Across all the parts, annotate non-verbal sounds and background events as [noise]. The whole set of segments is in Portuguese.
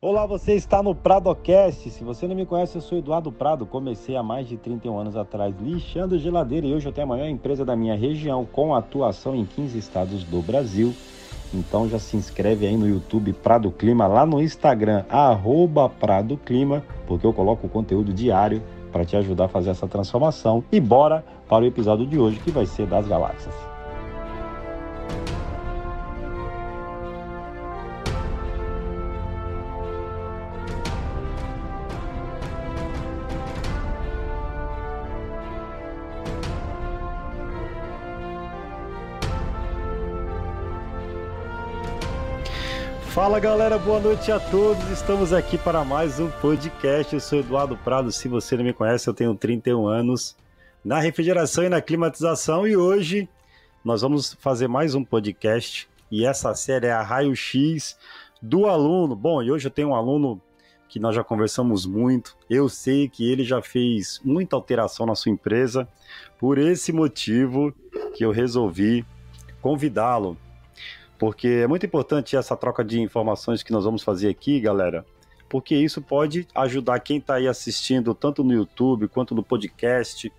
Olá, você está no Pradocast. Se você não me conhece, eu sou Eduardo Prado. Comecei há mais de 31 anos atrás lixando geladeira e hoje eu tenho a maior empresa da minha região com atuação em 15 estados do Brasil. Então já se inscreve aí no YouTube Prado Clima, lá no Instagram, arroba Prado Clima, porque eu coloco conteúdo diário para te ajudar a fazer essa transformação. E bora para o episódio de hoje que vai ser das galáxias. Fala galera, boa noite a todos. Estamos aqui para mais um podcast. Eu sou Eduardo Prado. Se você não me conhece, eu tenho 31 anos na refrigeração e na climatização e hoje nós vamos fazer mais um podcast e essa série é a Raio X do aluno. Bom, e hoje eu tenho um aluno que nós já conversamos muito. Eu sei que ele já fez muita alteração na sua empresa. Por esse motivo que eu resolvi convidá-lo porque é muito importante essa troca de informações que nós vamos fazer aqui, galera, porque isso pode ajudar quem está aí assistindo, tanto no YouTube quanto no podcast.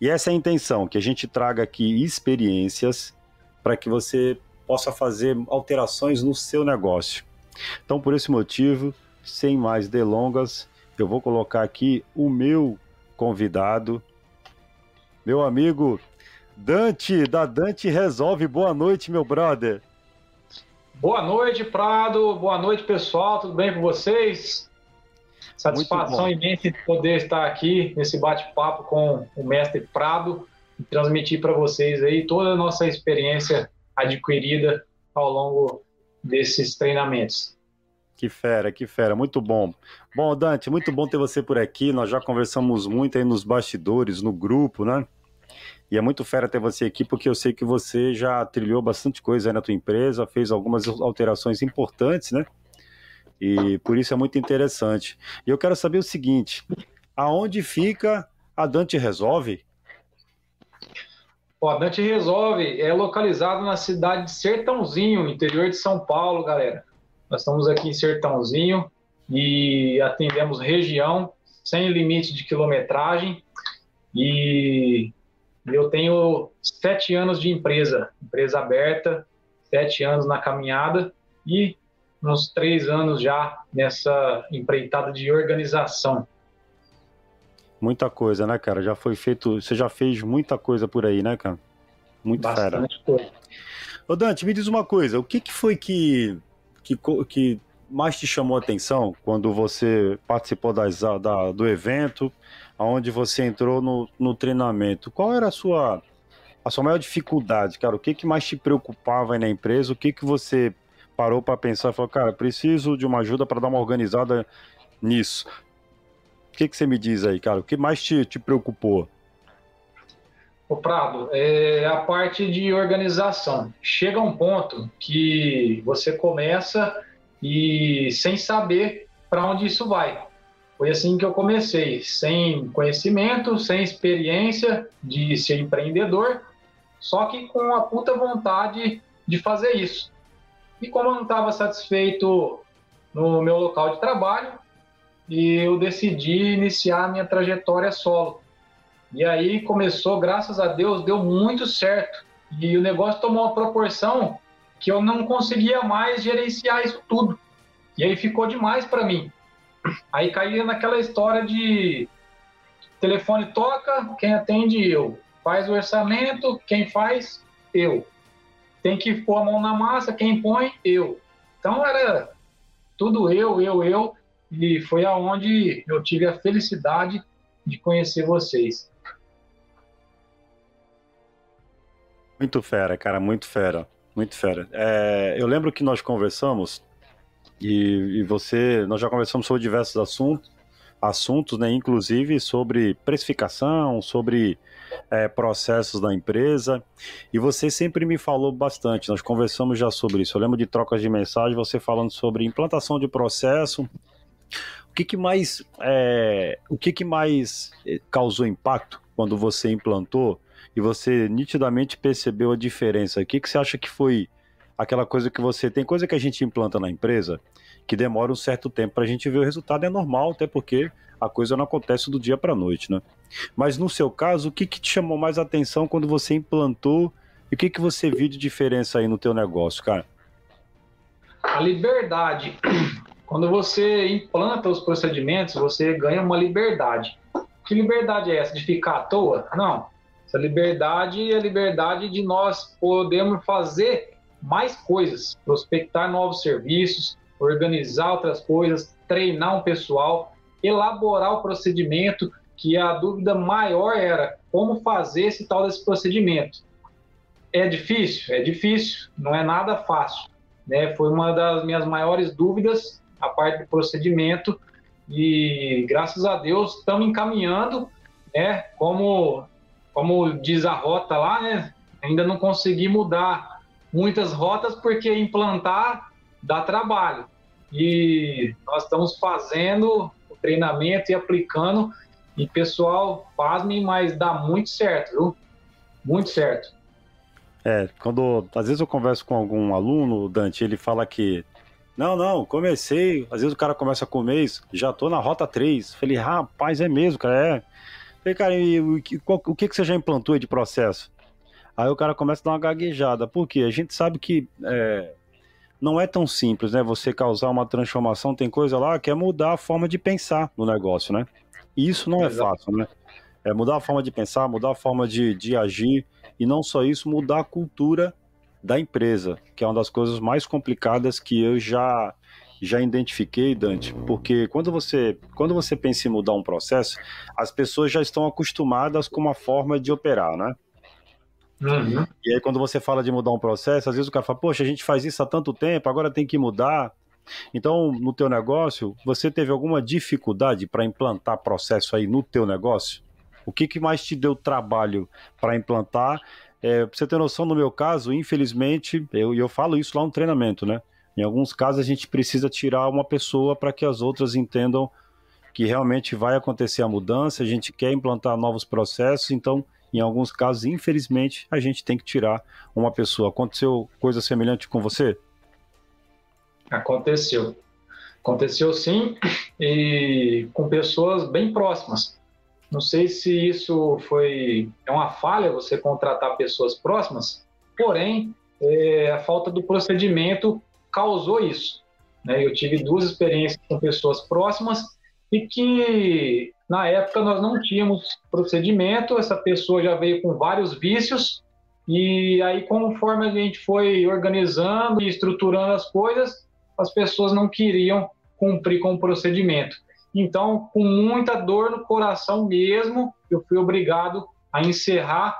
E essa é a intenção, que a gente traga aqui experiências para que você possa fazer alterações no seu negócio. Então, por esse motivo, sem mais delongas, eu vou colocar aqui o meu convidado, meu amigo Dante, da Dante Resolve. Boa noite, meu brother. Boa noite, Prado. Boa noite, pessoal. Tudo bem com vocês? Satisfação imensa de poder estar aqui nesse bate-papo com o mestre Prado e transmitir para vocês aí toda a nossa experiência adquirida ao longo desses treinamentos. Que fera, que fera, muito bom. Bom, Dante, muito bom ter você por aqui. Nós já conversamos muito aí nos bastidores, no grupo, né? E é muito fera ter você aqui, porque eu sei que você já trilhou bastante coisa na tua empresa, fez algumas alterações importantes, né? E por isso é muito interessante. E eu quero saber o seguinte: aonde fica a Dante Resolve? O a Dante Resolve é localizado na cidade de Sertãozinho, interior de São Paulo, galera. Nós estamos aqui em Sertãozinho e atendemos região sem limite de quilometragem. E eu tenho sete anos de empresa, empresa aberta, sete anos na caminhada e uns três anos já nessa empreitada de organização. Muita coisa, né, cara? Já foi feito, você já fez muita coisa por aí, né, cara? Muito Bastante fera. coisa. Ô Dante, me diz uma coisa, o que, que foi que, que, que mais te chamou a atenção quando você participou das, da, do evento? Onde você entrou no, no treinamento, qual era a sua, a sua maior dificuldade, cara? O que, que mais te preocupava aí na empresa? O que, que você parou para pensar e falou, cara, preciso de uma ajuda para dar uma organizada nisso? O que, que você me diz aí, cara? O que mais te, te preocupou? O Prado, é a parte de organização. Chega um ponto que você começa e sem saber para onde isso vai. Foi assim que eu comecei, sem conhecimento, sem experiência de ser empreendedor, só que com a puta vontade de fazer isso. E como eu não estava satisfeito no meu local de trabalho, eu decidi iniciar a minha trajetória solo. E aí começou, graças a Deus, deu muito certo. E o negócio tomou uma proporção que eu não conseguia mais gerenciar isso tudo. E aí ficou demais para mim. Aí caía naquela história de telefone toca, quem atende eu. Faz o orçamento, quem faz, eu. Tem que pôr a mão na massa, quem põe, eu. Então era tudo eu, eu, eu. E foi aonde eu tive a felicidade de conhecer vocês. Muito fera, cara, muito fera, muito fera. É, eu lembro que nós conversamos e, e você, nós já conversamos sobre diversos assuntos, assuntos, né, inclusive sobre precificação, sobre é, processos da empresa. E você sempre me falou bastante, nós conversamos já sobre isso. Eu lembro de trocas de mensagem, você falando sobre implantação de processo. O que, que mais, é, o que, que mais é, causou impacto quando você implantou e você nitidamente percebeu a diferença? O que, que você acha que foi aquela coisa que você tem coisa que a gente implanta na empresa que demora um certo tempo para a gente ver o resultado, é normal, até porque a coisa não acontece do dia para noite, né? Mas no seu caso, o que, que te chamou mais atenção quando você implantou e o que, que você viu de diferença aí no teu negócio, cara? A liberdade. [clears throat] Quando você implanta os procedimentos, você ganha uma liberdade. Que liberdade é essa? De ficar à toa? Não. Essa liberdade é a liberdade de nós podermos fazer mais coisas, prospectar novos serviços, organizar outras coisas, treinar um pessoal, elaborar o procedimento, que a dúvida maior era como fazer esse tal desse procedimento. É difícil? É difícil, não é nada fácil. Né? Foi uma das minhas maiores dúvidas, a parte do procedimento, e graças a Deus estamos encaminhando, né? Como, como diz a rota lá, né? Ainda não consegui mudar muitas rotas porque implantar dá trabalho. E nós estamos fazendo o treinamento e aplicando. E pessoal, pasmem, mas dá muito certo, viu? Muito certo. É, quando às vezes eu converso com algum aluno, Dante, ele fala que não, não, comecei. Às vezes o cara começa com um mês, já tô na rota 3. Falei, rapaz, é mesmo, cara, é. Falei, cara, e o, o que, que você já implantou de processo? Aí o cara começa a dar uma gaguejada. Por quê? A gente sabe que é, não é tão simples, né? Você causar uma transformação, tem coisa lá que é mudar a forma de pensar no negócio, né? E isso não é fácil, né? É mudar a forma de pensar, mudar a forma de, de agir, e não só isso, mudar a cultura da empresa, que é uma das coisas mais complicadas que eu já já identifiquei, Dante, porque quando você quando você pensa em mudar um processo, as pessoas já estão acostumadas com uma forma de operar, né? Uhum. E aí, quando você fala de mudar um processo, às vezes o cara fala, poxa, a gente faz isso há tanto tempo, agora tem que mudar. Então, no teu negócio, você teve alguma dificuldade para implantar processo aí no teu negócio? O que, que mais te deu trabalho para implantar? É, pra você ter noção, no meu caso, infelizmente, eu, eu falo isso lá no treinamento, né? Em alguns casos, a gente precisa tirar uma pessoa para que as outras entendam que realmente vai acontecer a mudança, a gente quer implantar novos processos, então em alguns casos, infelizmente, a gente tem que tirar uma pessoa. Aconteceu coisa semelhante com você? Aconteceu. Aconteceu sim, e com pessoas bem próximas. Não sei se isso foi é uma falha você contratar pessoas próximas, porém é, a falta do procedimento causou isso. Né? Eu tive duas experiências com pessoas próximas e que na época nós não tínhamos procedimento, essa pessoa já veio com vários vícios e aí conforme a gente foi organizando e estruturando as coisas, as pessoas não queriam cumprir com o procedimento. Então, com muita dor no coração mesmo, eu fui obrigado a encerrar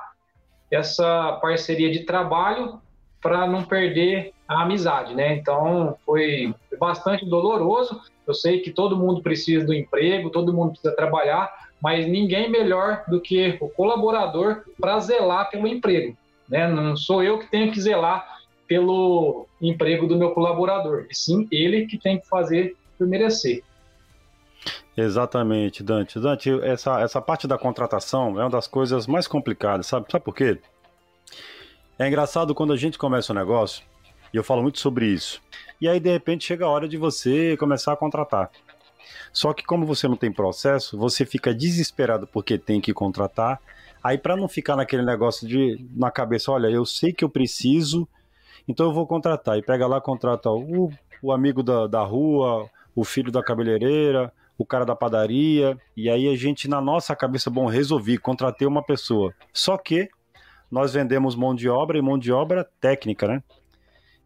essa parceria de trabalho para não perder a amizade, né? Então, foi bastante doloroso, eu sei que todo mundo precisa do emprego, todo mundo precisa trabalhar, mas ninguém melhor do que o colaborador para zelar pelo emprego. Né? Não sou eu que tenho que zelar pelo emprego do meu colaborador, e sim ele que tem que fazer por merecer. Exatamente, Dante. Dante, essa, essa parte da contratação é uma das coisas mais complicadas, sabe? Sabe por quê? É engraçado quando a gente começa um negócio, e eu falo muito sobre isso. E aí, de repente, chega a hora de você começar a contratar. Só que, como você não tem processo, você fica desesperado porque tem que contratar. Aí, para não ficar naquele negócio de na cabeça, olha, eu sei que eu preciso, então eu vou contratar. E pega lá, contrata o, o amigo da, da rua, o filho da cabeleireira, o cara da padaria. E aí a gente, na nossa cabeça, bom, resolvi, contratei uma pessoa. Só que nós vendemos mão de obra e mão de obra técnica, né?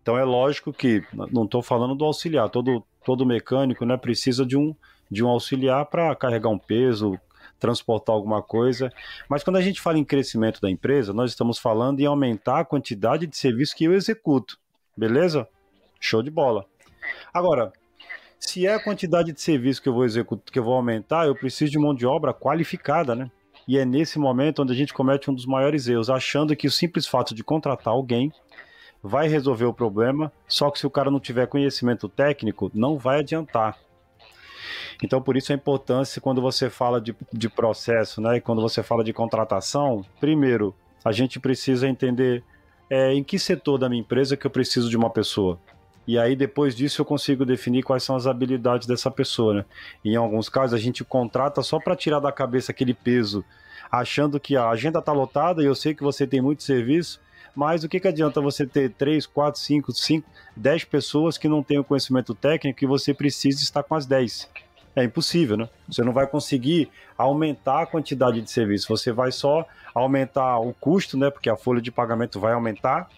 Então é lógico que não estou falando do auxiliar, todo, todo mecânico né, precisa de um, de um auxiliar para carregar um peso, transportar alguma coisa. Mas quando a gente fala em crescimento da empresa, nós estamos falando em aumentar a quantidade de serviço que eu executo. Beleza? Show de bola. Agora, se é a quantidade de serviço que eu vou executar, que eu vou aumentar, eu preciso de mão de obra qualificada, né? E é nesse momento onde a gente comete um dos maiores erros, achando que o simples fato de contratar alguém vai resolver o problema, só que se o cara não tiver conhecimento técnico, não vai adiantar. Então, por isso a importância quando você fala de, de processo, né? Quando você fala de contratação, primeiro, a gente precisa entender é, em que setor da minha empresa que eu preciso de uma pessoa. E aí, depois disso, eu consigo definir quais são as habilidades dessa pessoa, né? Em alguns casos, a gente contrata só para tirar da cabeça aquele peso, achando que a agenda está lotada e eu sei que você tem muito serviço, mas o que, que adianta você ter 3, 4, 5, 5, 10 pessoas que não têm o conhecimento técnico e você precisa estar com as 10? É impossível, né? Você não vai conseguir aumentar a quantidade de serviço, você vai só aumentar o custo, né? Porque a folha de pagamento vai aumentar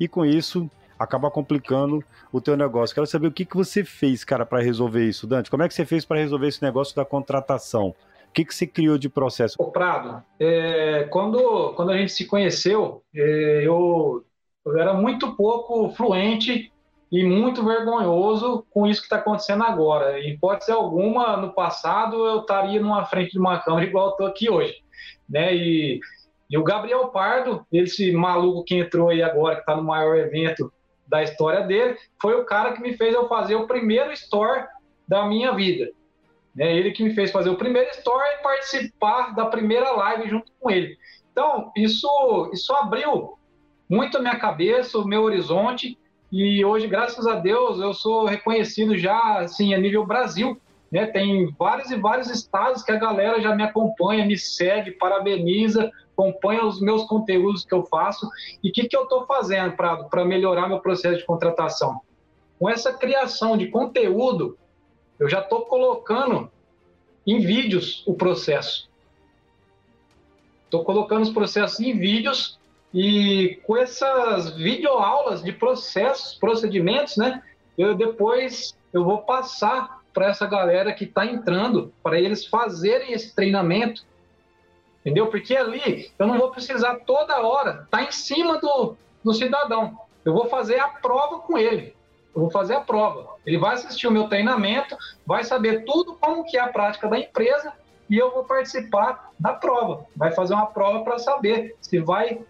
e com isso acaba complicando o teu negócio. Quero saber o que, que você fez, cara, para resolver isso, Dante. Como é que você fez para resolver esse negócio da contratação? Que, que você criou de processo? O Prado, é, quando, quando a gente se conheceu, é, eu, eu era muito pouco fluente e muito vergonhoso com isso que está acontecendo agora. Em hipótese alguma, no passado, eu estaria numa frente de uma câmera igual estou aqui hoje. Né? E, e, o Gabriel Pardo, esse maluco que entrou aí agora, que está no maior evento da história dele, foi o cara que me fez eu fazer o primeiro store da minha vida. Né? Ele que me fez fazer o primeiro store e participar da primeira live junto com ele. Então, isso, isso abriu muito a minha cabeça, o meu horizonte, e hoje, graças a Deus, eu sou reconhecido já assim, a nível Brasil. Né? Tem vários e vários estados que a galera já me acompanha, me segue, parabeniza, acompanha os meus conteúdos que eu faço. E o que, que eu estou fazendo para melhorar meu processo de contratação? Com essa criação de conteúdo, eu já estou colocando em vídeos o processo. Estou colocando os processos em vídeos e com essas videoaulas de processos, procedimentos, né? Eu depois eu vou passar para essa galera que está entrando, para eles fazerem esse treinamento, entendeu? Porque ali eu não vou precisar toda hora tá em cima do, do cidadão. Eu vou fazer a prova com ele. Eu vou fazer a prova. Ele vai assistir o meu treinamento, vai saber tudo como que é a prática da empresa e eu vou participar da prova. Vai fazer uma prova para saber se vai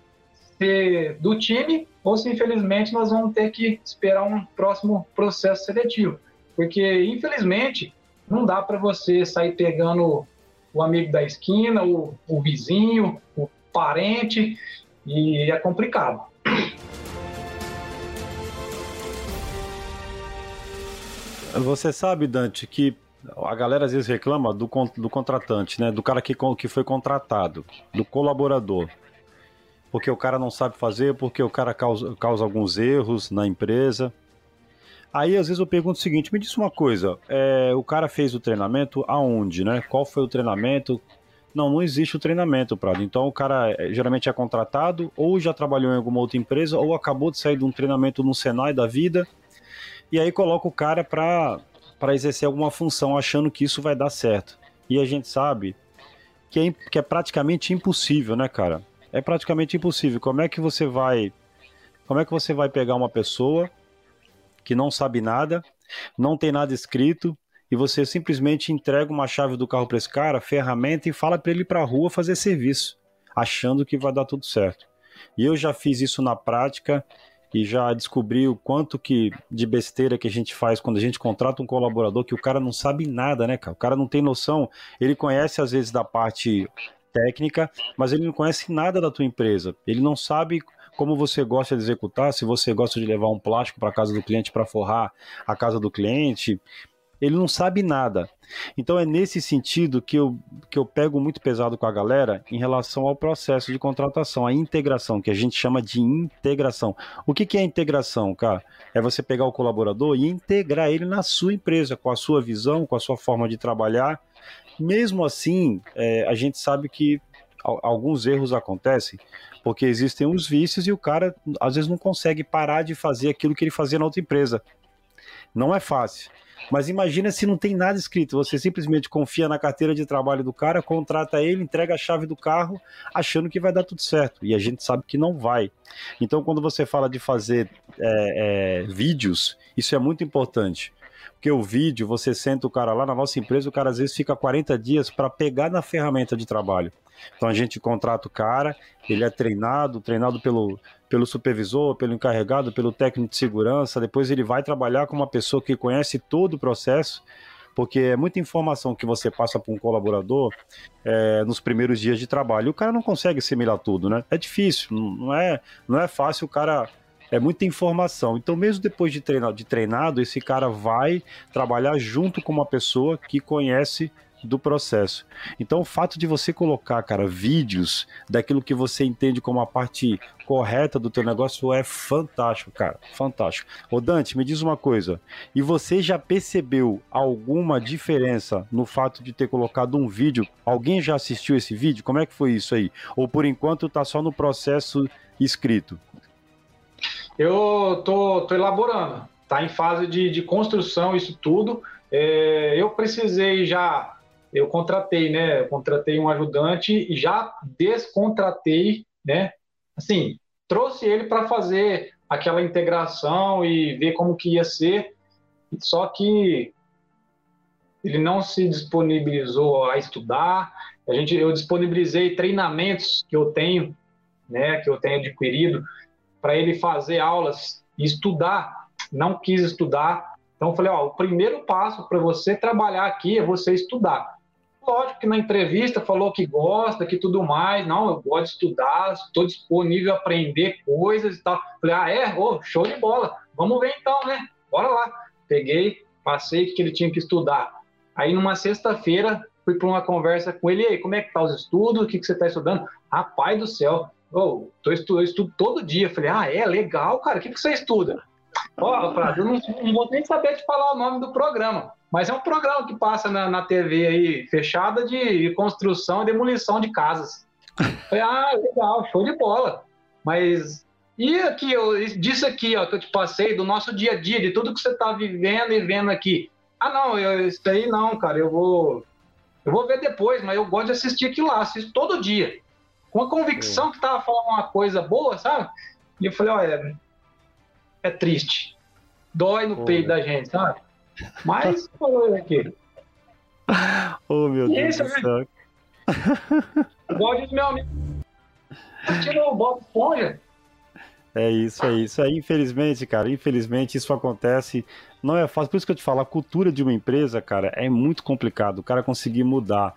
ser do time ou se infelizmente nós vamos ter que esperar um próximo processo seletivo. Porque infelizmente não dá para você sair pegando o amigo da esquina, o, o vizinho, o parente, e é complicado. Você sabe, Dante, que a galera às vezes reclama do, do contratante, né? Do cara que, que foi contratado, do colaborador porque o cara não sabe fazer, porque o cara causa, causa alguns erros na empresa. Aí às vezes eu pergunto o seguinte: me diz uma coisa, é, o cara fez o treinamento aonde, né? Qual foi o treinamento? Não, não existe o treinamento, Prado. Então o cara é, geralmente é contratado, ou já trabalhou em alguma outra empresa, ou acabou de sair de um treinamento no Senai da vida, e aí coloca o cara para exercer alguma função, achando que isso vai dar certo. E a gente sabe que é, que é praticamente impossível, né, cara? é praticamente impossível. Como é que você vai, como é que você vai pegar uma pessoa que não sabe nada, não tem nada escrito e você simplesmente entrega uma chave do carro para esse cara, ferramenta e fala para ele ir para a rua fazer serviço, achando que vai dar tudo certo. E eu já fiz isso na prática e já descobri o quanto que de besteira que a gente faz quando a gente contrata um colaborador que o cara não sabe nada, né, cara? O cara não tem noção, ele conhece às vezes da parte técnica, mas ele não conhece nada da tua empresa. Ele não sabe como você gosta de executar, se você gosta de levar um plástico para casa do cliente para forrar a casa do cliente, ele não sabe nada. Então é nesse sentido que eu, que eu pego muito pesado com a galera em relação ao processo de contratação, a integração, que a gente chama de integração. O que, que é integração, cara? É você pegar o colaborador e integrar ele na sua empresa, com a sua visão, com a sua forma de trabalhar, mesmo assim, é, a gente sabe que alguns erros acontecem porque existem uns vícios e o cara às vezes não consegue parar de fazer aquilo que ele fazia na outra empresa. Não é fácil. Mas imagina se não tem nada escrito, você simplesmente confia na carteira de trabalho do cara, contrata ele, entrega a chave do carro, achando que vai dar tudo certo. E a gente sabe que não vai. Então, quando você fala de fazer é, é, vídeos, isso é muito importante. Porque o vídeo, você senta o cara lá na nossa empresa, o cara às vezes fica 40 dias para pegar na ferramenta de trabalho. Então a gente contrata o cara, ele é treinado, treinado pelo, pelo supervisor, pelo encarregado, pelo técnico de segurança, depois ele vai trabalhar com uma pessoa que conhece todo o processo, porque é muita informação que você passa para um colaborador é, nos primeiros dias de trabalho. O cara não consegue assimilar tudo, né? É difícil, não é, não é fácil o cara é muita informação. Então, mesmo depois de, treinar, de treinado, esse cara vai trabalhar junto com uma pessoa que conhece do processo. Então, o fato de você colocar, cara, vídeos daquilo que você entende como a parte correta do teu negócio é fantástico, cara, fantástico. Ô Dante, me diz uma coisa, e você já percebeu alguma diferença no fato de ter colocado um vídeo? Alguém já assistiu esse vídeo? Como é que foi isso aí? Ou por enquanto tá só no processo escrito? Eu tô, tô elaborando, tá em fase de, de construção isso tudo. É, eu precisei já eu contratei, né? Eu contratei um ajudante e já descontratei, né? Assim, trouxe ele para fazer aquela integração e ver como que ia ser. Só que ele não se disponibilizou a estudar. A gente, eu disponibilizei treinamentos que eu tenho, né? Que eu tenho adquirido para ele fazer aulas e estudar. Não quis estudar. Então eu falei, ó, o primeiro passo para você trabalhar aqui é você estudar. Lógico que na entrevista falou que gosta, que tudo mais. Não, eu gosto de estudar, estou disponível a aprender coisas e tal. Falei, ah, é? Oh, show de bola. Vamos ver então, né? Bora lá. Peguei, passei que ele tinha que estudar. Aí, numa sexta-feira, fui para uma conversa com ele. E aí, como é que tá os estudos? O que, que você está estudando? Rapaz do céu, oh, tô estudo, eu estudo todo dia. Falei, ah, é? Legal, cara. O que, que você estuda? Ó, oh, eu não, não vou nem saber te falar o nome do programa. Mas é um programa que passa na, na TV aí, fechada de construção e demolição de casas. Falei, ah, legal, show de bola. Mas e aqui, eu, disso aqui, ó, que eu te passei, do nosso dia a dia, de tudo que você está vivendo e vendo aqui. Ah, não, eu, isso aí não, cara, eu vou. Eu vou ver depois, mas eu gosto de assistir aquilo lá, assisto todo dia. Com a convicção que tava falando uma coisa boa, sabe? E eu falei, olha, é triste. Dói no Pô, peito da gente, sabe? Mas [laughs] falou aqui. Oh, meu Deus do céu. [laughs] Igual diz meu amigo. Tirou o Bob Esponja. É isso, é isso. É, infelizmente, cara, infelizmente isso acontece. Não é fácil. Por isso que eu te falo, a cultura de uma empresa, cara, é muito complicado. O cara conseguir mudar.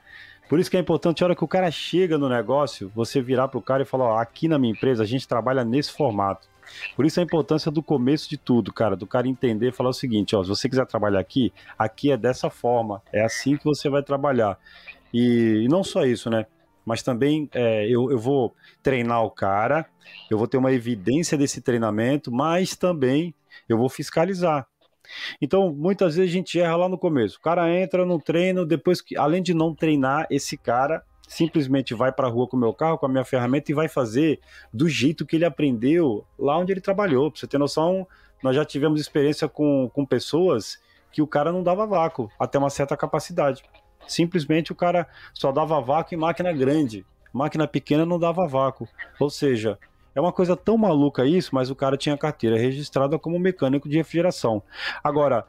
Por isso que é importante, a hora que o cara chega no negócio, você virar pro cara e falar: ó, aqui na minha empresa a gente trabalha nesse formato. Por isso a importância do começo de tudo, cara, do cara entender e falar o seguinte, ó, se você quiser trabalhar aqui, aqui é dessa forma, é assim que você vai trabalhar. E, e não só isso, né? Mas também é, eu, eu vou treinar o cara, eu vou ter uma evidência desse treinamento, mas também eu vou fiscalizar. Então, muitas vezes a gente erra lá no começo. O cara entra no treino, depois que, além de não treinar, esse cara simplesmente vai para a rua com o meu carro, com a minha ferramenta e vai fazer do jeito que ele aprendeu lá onde ele trabalhou. Para você ter noção, nós já tivemos experiência com, com pessoas que o cara não dava vácuo até uma certa capacidade. Simplesmente o cara só dava vácuo em máquina grande. Máquina pequena não dava vácuo. Ou seja, é uma coisa tão maluca isso, mas o cara tinha carteira registrada como mecânico de refrigeração. Agora,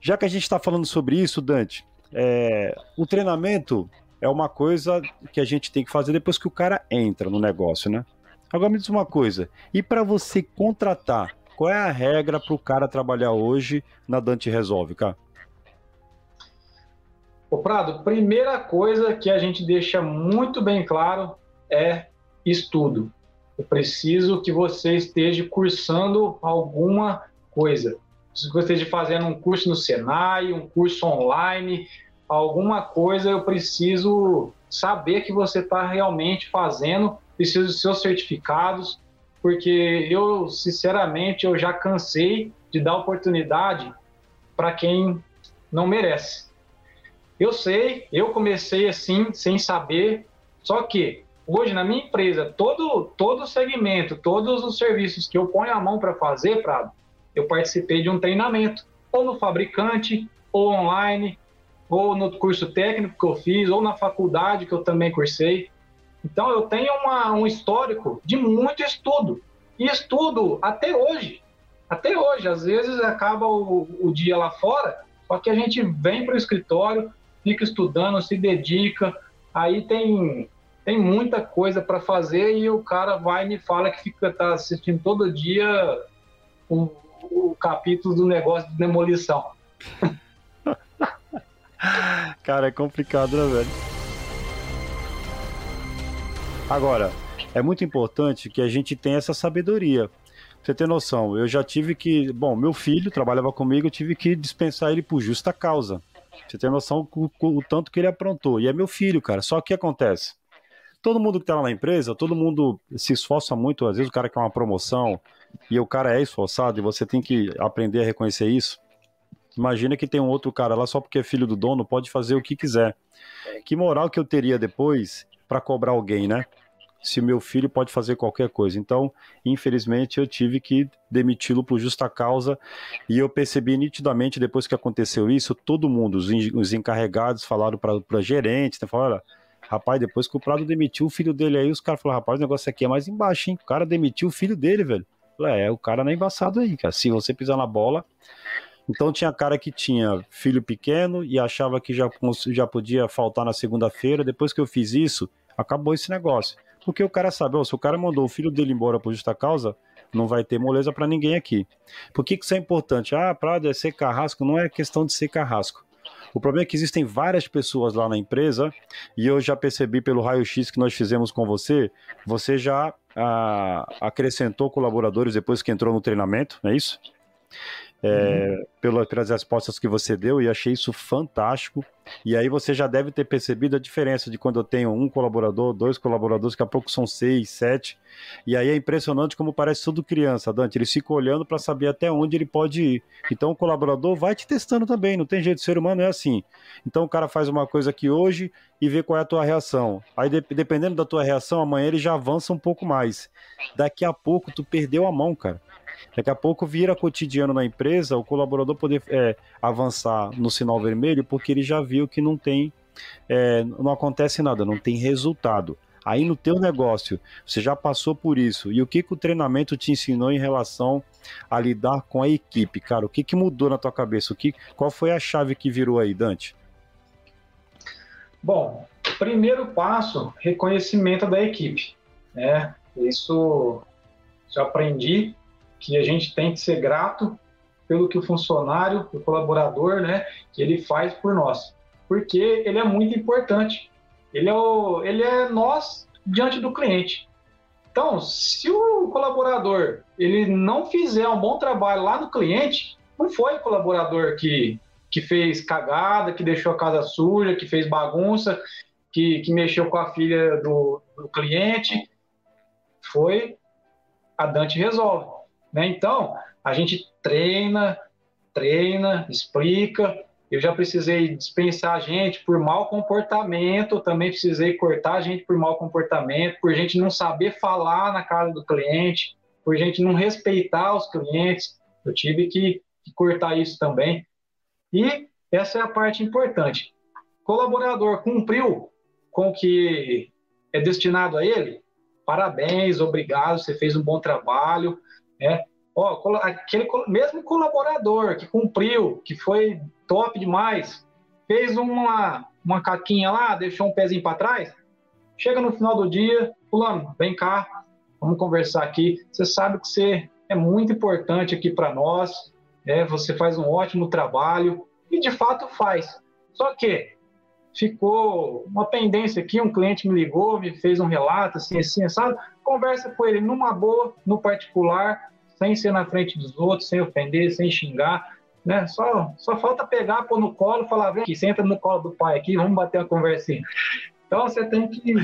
já que a gente está falando sobre isso, Dante, é, o treinamento é uma coisa que a gente tem que fazer depois que o cara entra no negócio, né? Agora me diz uma coisa, e para você contratar, qual é a regra para o cara trabalhar hoje na Dante Resolve, cara? Ô Prado, primeira coisa que a gente deixa muito bem claro é estudo. Eu preciso que você esteja cursando alguma coisa. Se você esteja fazendo um curso no Senai, um curso online, alguma coisa eu preciso saber que você está realmente fazendo, preciso dos seus certificados, porque eu, sinceramente, eu já cansei de dar oportunidade para quem não merece. Eu sei, eu comecei assim, sem saber, só que hoje na minha empresa, todo, todo segmento, todos os serviços que eu ponho a mão para fazer, Prado, eu participei de um treinamento, ou no fabricante, ou online, ou no curso técnico que eu fiz, ou na faculdade que eu também cursei. Então eu tenho uma, um histórico de muito estudo. E estudo até hoje. Até hoje. Às vezes acaba o, o dia lá fora, só que a gente vem para o escritório, fica estudando, se dedica. Aí tem, tem muita coisa para fazer e o cara vai e me fala que fica tá assistindo todo dia o, o capítulo do negócio de demolição. [laughs] Cara, é complicado, né, velho? Agora, é muito importante que a gente tenha essa sabedoria. Você tem noção, eu já tive que. Bom, meu filho trabalhava comigo, eu tive que dispensar ele por justa causa. Você tem noção o, o tanto que ele aprontou. E é meu filho, cara. Só que acontece? Todo mundo que tá lá na empresa, todo mundo se esforça muito. Às vezes o cara quer uma promoção e o cara é esforçado e você tem que aprender a reconhecer isso. Imagina que tem um outro cara lá só porque é filho do dono, pode fazer o que quiser. Que moral que eu teria depois para cobrar alguém, né? Se meu filho pode fazer qualquer coisa. Então, infelizmente, eu tive que demiti-lo por justa causa. E eu percebi nitidamente, depois que aconteceu isso, todo mundo, os, encarregados, falaram para gerentes, né, falaram: olha, rapaz, depois que o Prado demitiu o filho dele aí, os caras falaram: rapaz, o negócio aqui é mais embaixo, hein? O cara demitiu o filho dele, velho. Falei, é, o cara não é embaçado aí, cara. Se você pisar na bola, então tinha cara que tinha filho pequeno e achava que já, já podia faltar na segunda-feira. Depois que eu fiz isso, acabou esse negócio. Porque o cara sabe, ó, se o cara mandou o filho dele embora por justa causa, não vai ter moleza para ninguém aqui. Por que, que isso é importante? Ah, Prado é ser carrasco, não é questão de ser carrasco. O problema é que existem várias pessoas lá na empresa e eu já percebi pelo raio-x que nós fizemos com você, você já ah, acrescentou colaboradores depois que entrou no treinamento, é isso? É, uhum. pela, pelas respostas que você deu e achei isso fantástico. E aí você já deve ter percebido a diferença de quando eu tenho um colaborador, dois colaboradores, daqui a pouco são seis, sete. E aí é impressionante como parece tudo criança, Dante. Ele fica olhando para saber até onde ele pode ir. Então o colaborador vai te testando também, não tem jeito, o ser humano é assim. Então o cara faz uma coisa aqui hoje e vê qual é a tua reação. Aí dependendo da tua reação, amanhã ele já avança um pouco mais. Daqui a pouco tu perdeu a mão, cara. Daqui a pouco vira cotidiano na empresa o colaborador poder é, avançar no sinal vermelho porque ele já viu que não tem, é, não acontece nada, não tem resultado. Aí no teu negócio, você já passou por isso. E o que, que o treinamento te ensinou em relação a lidar com a equipe, cara? O que, que mudou na tua cabeça? O que, qual foi a chave que virou aí, Dante? Bom, primeiro passo, reconhecimento da equipe. Né? Isso eu aprendi que a gente tem que ser grato pelo que o funcionário, o colaborador, né, que ele faz por nós, porque ele é muito importante. Ele é, o, ele é nós diante do cliente. Então, se o colaborador ele não fizer um bom trabalho lá no cliente, não foi o colaborador que, que fez cagada, que deixou a casa suja, que fez bagunça, que, que mexeu com a filha do, do cliente, foi a Dante Resolve. Né? Então, a gente treina, treina, explica. Eu já precisei dispensar a gente por mau comportamento, também precisei cortar a gente por mau comportamento, por gente não saber falar na cara do cliente, por gente não respeitar os clientes. Eu tive que, que cortar isso também. E essa é a parte importante. Colaborador cumpriu com o que é destinado a ele? Parabéns, obrigado, você fez um bom trabalho né? Ó, aquele mesmo colaborador que cumpriu, que foi top demais, fez uma, uma caquinha lá, deixou um pezinho para trás, chega no final do dia, fulano, vem cá, vamos conversar aqui. Você sabe que você é muito importante aqui para nós, é, você faz um ótimo trabalho e de fato faz. Só que ficou uma pendência aqui, um cliente me ligou, me fez um relato assim, assim, sabe? Conversa com ele numa boa, no particular, sem ser na frente dos outros, sem ofender, sem xingar, né? Só, só falta pegar, pôr no colo, falar, vem aqui, senta no colo do pai aqui, vamos bater uma conversinha. Então você tem que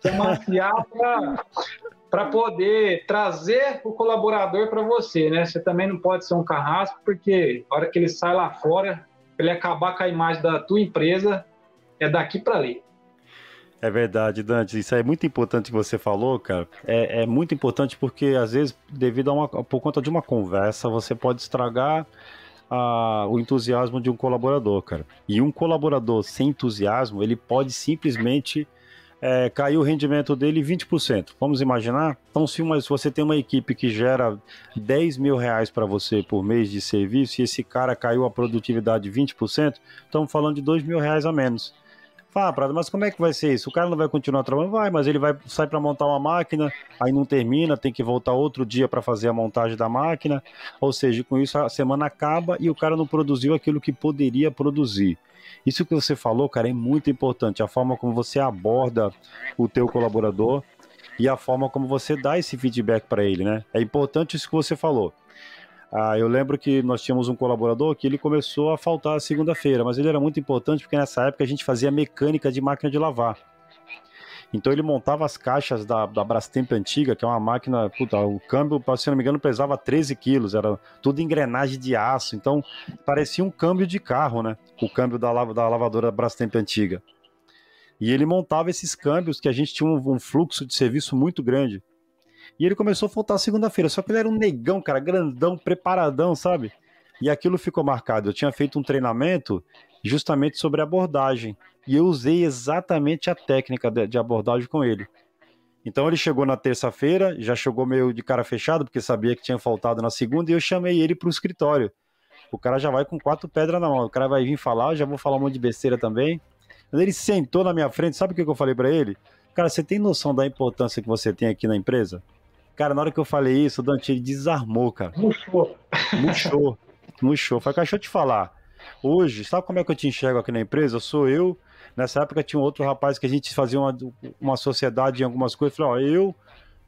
se maciar para poder trazer o colaborador para você, né? Você também não pode ser um carrasco, porque a hora que ele sai lá fora, ele acabar com a imagem da tua empresa, é daqui para ali. É verdade, Dante. Isso é muito importante que você falou, cara. É, é muito importante porque, às vezes, devido a uma, por conta de uma conversa, você pode estragar a, o entusiasmo de um colaborador, cara. E um colaborador sem entusiasmo, ele pode simplesmente é, cair o rendimento dele 20%. Vamos imaginar? Então, se, uma, se você tem uma equipe que gera 10 mil reais para você por mês de serviço e esse cara caiu a produtividade 20%, estamos falando de 2 mil reais a menos Ah, Prado, mas como é que vai ser isso? O cara não vai continuar trabalhando? Vai, mas ele vai sai para montar uma máquina, aí não termina, tem que voltar outro dia para fazer a montagem da máquina. Ou seja, com isso a semana acaba e o cara não produziu aquilo que poderia produzir. Isso que você falou, cara, é muito importante. A forma como você aborda o teu colaborador e a forma como você dá esse feedback para ele, né? É importante isso que você falou. Ah, eu lembro que nós tínhamos um colaborador que ele começou a faltar segunda-feira, mas ele era muito importante porque nessa época a gente fazia mecânica de máquina de lavar. Então ele montava as caixas da, da Brastemp antiga, que é uma máquina, puta, o câmbio, se não me engano, pesava 13 quilos, era tudo engrenagem de aço, então parecia um câmbio de carro, né? O câmbio da, da lavadora Brastemp antiga. E ele montava esses câmbios que a gente tinha um, um fluxo de serviço muito grande. E ele começou a faltar segunda-feira. Só que ele era um negão, cara, grandão, preparadão, sabe? E aquilo ficou marcado. Eu tinha feito um treinamento justamente sobre abordagem. E eu usei exatamente a técnica de abordagem com ele. Então ele chegou na terça-feira, já chegou meio de cara fechado, porque sabia que tinha faltado na segunda, e eu chamei ele para o escritório. O cara já vai com quatro pedras na mão. O cara vai vir falar, já vou falar um monte de besteira também. Quando ele sentou na minha frente, sabe o que eu falei para ele? Cara, você tem noção da importância que você tem aqui na empresa? Cara, na hora que eu falei isso, o Dante ele desarmou, cara. Murchou. Murchou. [laughs] Murchou. Falei, cara, deixa eu te falar. Hoje, sabe como é que eu te enxergo aqui na empresa? Sou eu. Nessa época tinha um outro rapaz que a gente fazia uma, uma sociedade em algumas coisas. Falei, ó, eu,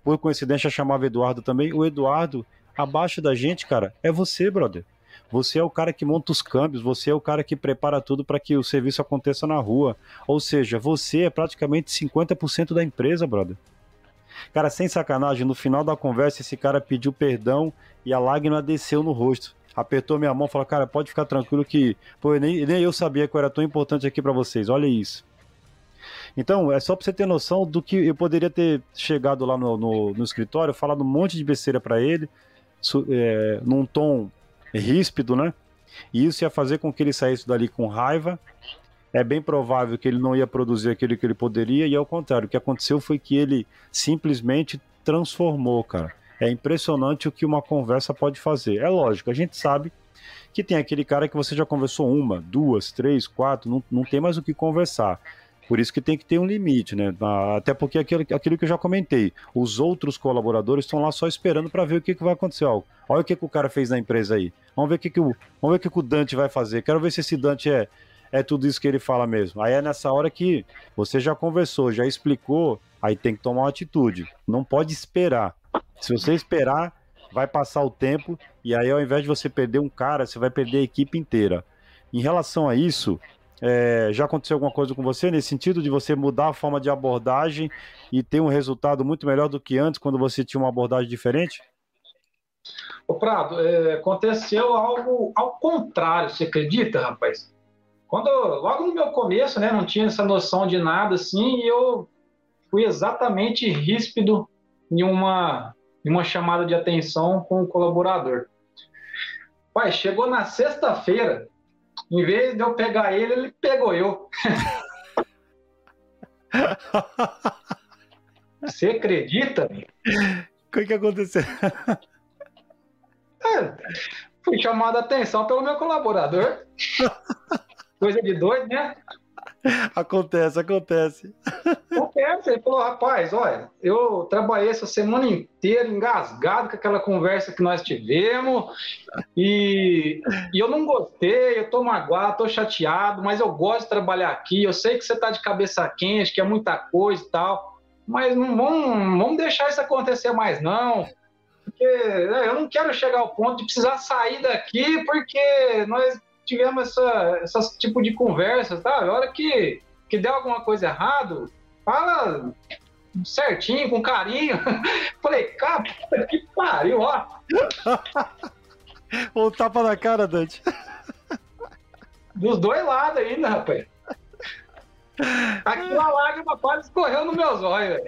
por coincidência, chamava Eduardo também. O Eduardo, abaixo da gente, cara, é você, brother. Você é o cara que monta os câmbios, você é o cara que prepara tudo para que o serviço aconteça na rua. Ou seja, você é praticamente 50% da empresa, brother. Cara, sem sacanagem, no final da conversa, esse cara pediu perdão e a lágrima desceu no rosto. Apertou minha mão e falou: Cara, pode ficar tranquilo que pô, nem, nem eu sabia que eu era tão importante aqui para vocês. Olha isso. Então, é só pra você ter noção do que eu poderia ter chegado lá no, no, no escritório, falado um monte de besteira para ele, su, é, num tom ríspido, né? E isso ia fazer com que ele saísse dali com raiva é bem provável que ele não ia produzir aquilo que ele poderia, e ao contrário, o que aconteceu foi que ele simplesmente transformou, cara. É impressionante o que uma conversa pode fazer. É lógico, a gente sabe que tem aquele cara que você já conversou uma, duas, três, quatro, não, não tem mais o que conversar. Por isso que tem que ter um limite, né? Até porque aquilo, aquilo que eu já comentei, os outros colaboradores estão lá só esperando para ver o que, que vai acontecer. Olha o que, que o cara fez na empresa aí. Vamos ver o que, que, o, vamos ver o, que, que o Dante vai fazer. Quero ver se esse Dante é, é tudo isso que ele fala mesmo. Aí é nessa hora que você já conversou, já explicou, aí tem que tomar uma atitude. Não pode esperar. Se você esperar, vai passar o tempo e aí ao invés de você perder um cara, você vai perder a equipe inteira. Em relação a isso, é, já aconteceu alguma coisa com você nesse sentido de você mudar a forma de abordagem e ter um resultado muito melhor do que antes, quando você tinha uma abordagem diferente? O Prado, é, aconteceu algo ao contrário, você acredita, rapaz? Quando, logo no meu começo, né, não tinha essa noção de nada assim, e eu fui exatamente ríspido em uma, em uma chamada de atenção com o colaborador. Pai, chegou na sexta-feira, em vez de eu pegar ele, ele pegou eu. [laughs] Você acredita? O que, que aconteceu? É, fui chamado a atenção pelo meu colaborador. [laughs] Coisa de doido, né? Acontece, acontece. Acontece. Ele falou, rapaz, olha, eu trabalhei essa semana inteira engasgado com aquela conversa que nós tivemos e, e eu não gostei, eu tô magoado, tô chateado, mas eu gosto de trabalhar aqui, eu sei que você tá de cabeça quente, que é muita coisa e tal, mas não vamos, vamos deixar isso acontecer mais não, porque né, eu não quero chegar ao ponto de precisar sair daqui porque nós tivemos essa, esse tipo de conversa, tá? A hora que, que der alguma coisa errado, fala certinho, com carinho. [laughs] Falei, cara, que pariu, ó. [laughs] um tapa na cara, Dante. [laughs] Dos dois lados ainda, rapaz. Aquela lágrima quase escorreu nos meus olhos, velho.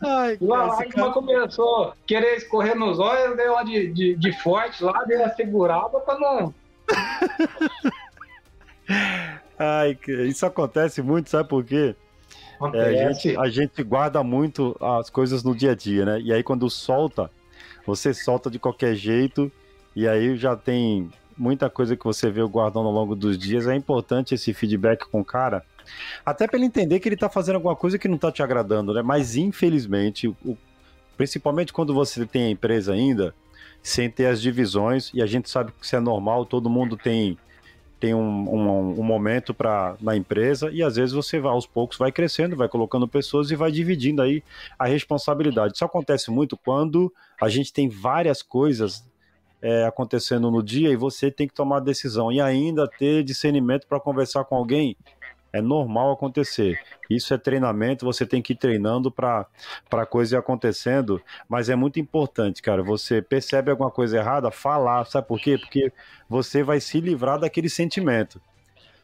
Ai, e a lágrima cara... começou a querer escorrer nos olhos, deu uma de, de, de forte lá, deu uma segurada pra não. [laughs] Ai, isso acontece muito, sabe por quê? É, a, gente, a gente guarda muito as coisas no dia a dia, né? E aí quando solta, você solta de qualquer jeito, e aí já tem muita coisa que você vê guardando ao longo dos dias, é importante esse feedback com o cara, até para ele entender que ele tá fazendo alguma coisa que não tá te agradando, né? Mas infelizmente, o, principalmente quando você tem a empresa ainda, sem ter as divisões, e a gente sabe que isso é normal, todo mundo tem tem um, um, um momento para na empresa e às vezes você vai aos poucos vai crescendo, vai colocando pessoas e vai dividindo aí a responsabilidade. Isso acontece muito quando a gente tem várias coisas é, acontecendo no dia e você tem que tomar decisão e ainda ter discernimento para conversar com alguém é normal acontecer. Isso é treinamento, você tem que ir treinando para a coisa ir acontecendo, mas é muito importante, cara. Você percebe alguma coisa errada, falar, sabe por quê? Porque você vai se livrar daquele sentimento.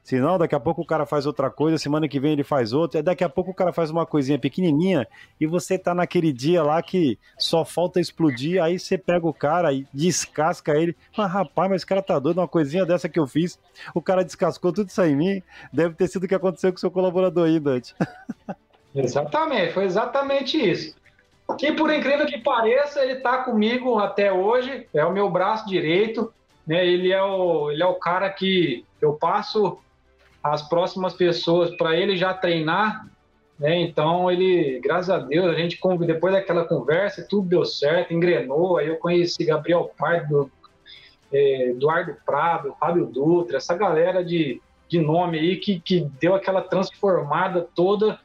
Senão, daqui a pouco o cara faz outra coisa, semana que vem ele faz outra, daqui a pouco o cara faz uma coisinha pequenininha e você tá naquele dia lá que só falta explodir, aí você pega o cara e descasca ele. Mas rapaz, mas esse cara tá doido, uma coisinha dessa que eu fiz, o cara descascou tudo isso aí em mim. Deve ter sido o que aconteceu com o seu colaborador aí, Dante. [laughs] Exatamente, foi exatamente isso. Que por incrível que pareça, ele tá comigo até hoje, é o meu braço direito, né? Ele é o, ele é o cara que eu passo as próximas pessoas para ele já treinar, né? Então ele, graças a Deus, a gente depois daquela conversa tudo deu certo, engrenou. Aí eu conheci Gabriel Pardo, é, Eduardo Prado, Fábio Dutra, essa galera de, de nome aí que, que deu aquela transformada toda.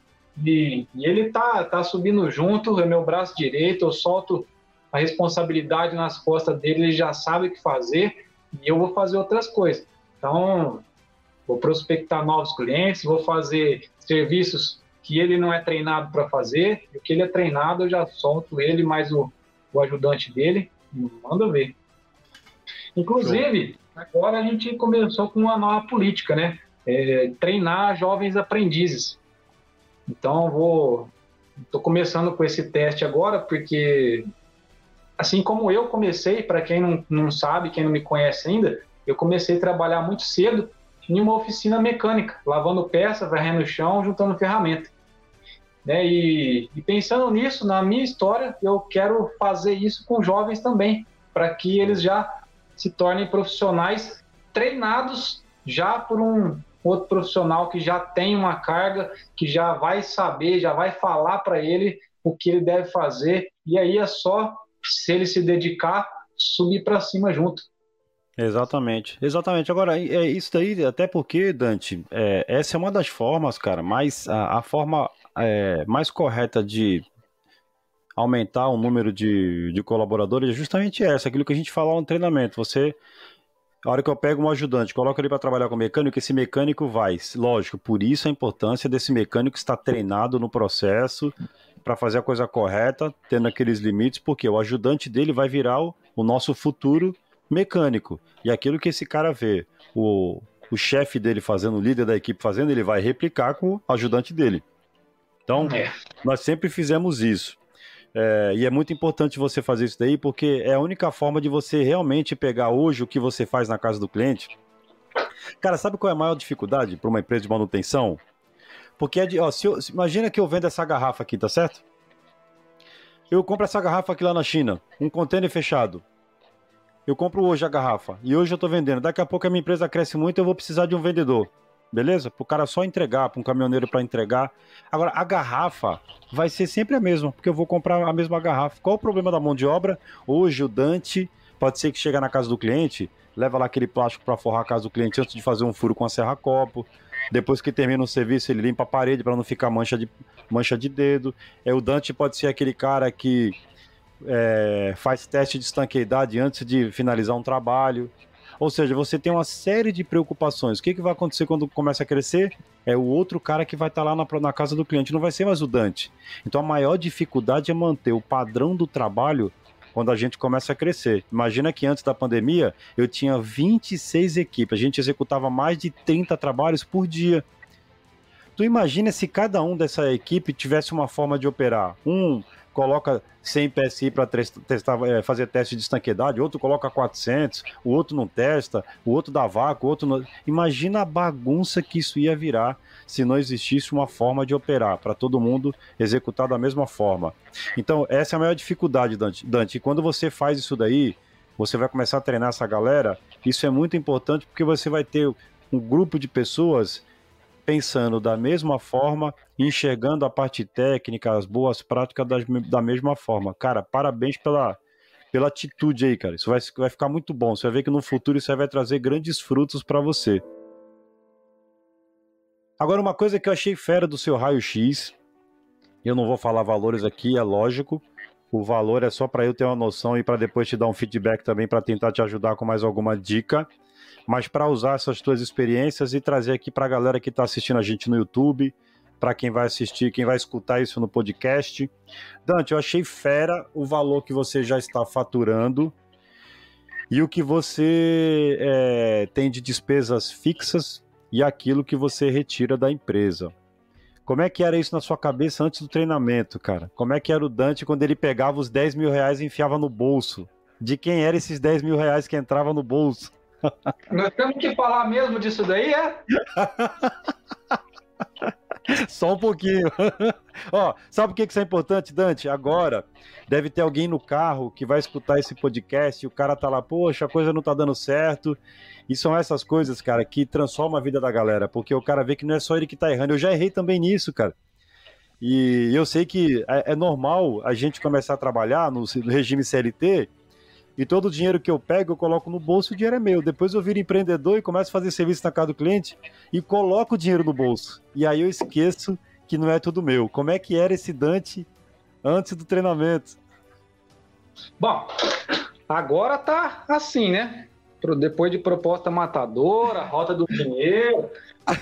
E, e ele tá, tá subindo junto, é meu braço direito, eu solto a responsabilidade nas costas dele, ele já sabe o que fazer e eu vou fazer outras coisas. Então, vou prospectar novos clientes, vou fazer serviços que ele não é treinado para fazer, e o que ele é treinado eu já solto ele mais o, o ajudante dele, manda ver. Inclusive, agora a gente começou com uma nova política, né? É, treinar jovens aprendizes. Então, vou. Estou começando com esse teste agora, porque, assim como eu comecei, para quem não, não sabe, quem não me conhece ainda, eu comecei a trabalhar muito cedo em uma oficina mecânica, lavando peça, varrendo o chão, juntando ferramenta. Né? E, e, pensando nisso, na minha história, eu quero fazer isso com jovens também, para que eles já se tornem profissionais treinados já por um outro profissional que já tem uma carga, que já vai saber, já vai falar para ele o que ele deve fazer, e aí é só, se ele se dedicar, subir para cima junto. Exatamente, exatamente. Agora, é isso daí, até porque, Dante, é, essa é uma das formas, cara, mais a, a forma é, mais correta de aumentar o número de, de colaboradores é justamente essa, aquilo que a gente falou no treinamento. Você, a hora que eu pego um ajudante, coloco ele para trabalhar com mecânico, esse mecânico vai. Lógico, por isso a importância desse mecânico estar treinado no processo para fazer a coisa correta, tendo aqueles limites, porque o ajudante dele vai virar o, o nosso futuro mecânico. E aquilo que esse cara vê, o, o chefe dele fazendo, o líder da equipe fazendo, ele vai replicar com o ajudante dele. Então, é. nós sempre fizemos isso. É, e é muito importante você fazer isso daí, porque é a única forma de você realmente pegar hoje o que você faz na casa do cliente. Cara, sabe qual é a maior dificuldade para uma empresa de manutenção? Porque é de, ó, se eu, imagina que eu vendo essa garrafa aqui, tá certo? Eu compro essa garrafa aqui lá na China, um container fechado. Eu compro hoje a garrafa e hoje eu estou vendendo. Daqui a pouco a minha empresa cresce muito, eu vou precisar de um vendedor. Beleza? Para o cara só entregar, para um caminhoneiro para entregar. Agora, a garrafa vai ser sempre a mesma, porque eu vou comprar a mesma garrafa. Qual o problema da mão de obra? Hoje o Dante pode ser que chega na casa do cliente, leva lá aquele plástico para forrar a casa do cliente antes de fazer um furo com a serra-copo. Depois que termina o serviço, ele limpa a parede para não ficar mancha de, mancha de dedo. É, o Dante pode ser aquele cara que é, faz teste de estanqueidade antes de finalizar um trabalho. Ou seja, você tem uma série de preocupações. O que, que vai acontecer quando começa a crescer? É o outro cara que vai estar tá lá na, na casa do cliente, não vai ser mais o Dante. Então a maior dificuldade é manter o padrão do trabalho quando a gente começa a crescer. Imagina que antes da pandemia eu tinha 26 equipes, a gente executava mais de 30 trabalhos por dia. Tu imagina se cada um dessa equipe tivesse uma forma de operar. Um coloca 100 PSI para testar, é, fazer teste de estanqueidade, outro coloca 400, o outro não testa, o outro dá vácuo, o outro não... Imagina a bagunça que isso ia virar se não existisse uma forma de operar para todo mundo executar da mesma forma. Então, essa é a maior dificuldade, Dante. Dante, e quando você faz isso daí, você vai começar a treinar essa galera, Isso é muito importante porque você vai ter um grupo de pessoas pensando da mesma forma, enxergando a parte técnica, as boas práticas das, da mesma forma. Cara, parabéns pela, pela atitude aí, cara. Isso vai, vai ficar muito bom. Você vai ver que no futuro isso vai trazer grandes frutos para você. Agora, uma coisa que eu achei fera do seu raio-x, eu não vou falar valores aqui, é lógico. O valor é só para eu ter uma noção e para depois te dar um feedback também para tentar te ajudar com mais alguma dica mas para usar essas tuas experiências e trazer aqui para a galera que está assistindo a gente no YouTube, para quem vai assistir, quem vai escutar isso no podcast. Dante, eu achei fera o valor que você já está faturando e o que você é, tem de despesas fixas e aquilo que você retira da empresa. Como é que era isso na sua cabeça antes do treinamento, cara? Como é que era o Dante quando ele pegava os 10 mil reais e enfiava no bolso? De quem eram esses 10 mil reais que entrava no bolso? Nós temos que falar mesmo disso daí, é? [laughs] Só um pouquinho. [laughs] Ó, sabe por que isso é importante, Dante? Agora, deve ter alguém no carro que vai escutar esse podcast e o cara tá lá, poxa, a coisa não tá dando certo. E são essas coisas, cara, que transformam a vida da galera, porque o cara vê que não é só ele que tá errando. Eu já errei também nisso, cara. E eu sei que é, é normal a gente começar a trabalhar no regime CLT e todo o dinheiro que eu pego, eu coloco no bolso e o dinheiro é meu. Depois eu viro empreendedor e começo a fazer serviço na casa do cliente e coloco o dinheiro no bolso. E aí eu esqueço que não é tudo meu. Como é que era esse Dante antes do treinamento? Bom, agora tá assim, né? Depois de proposta matadora, rota do dinheiro,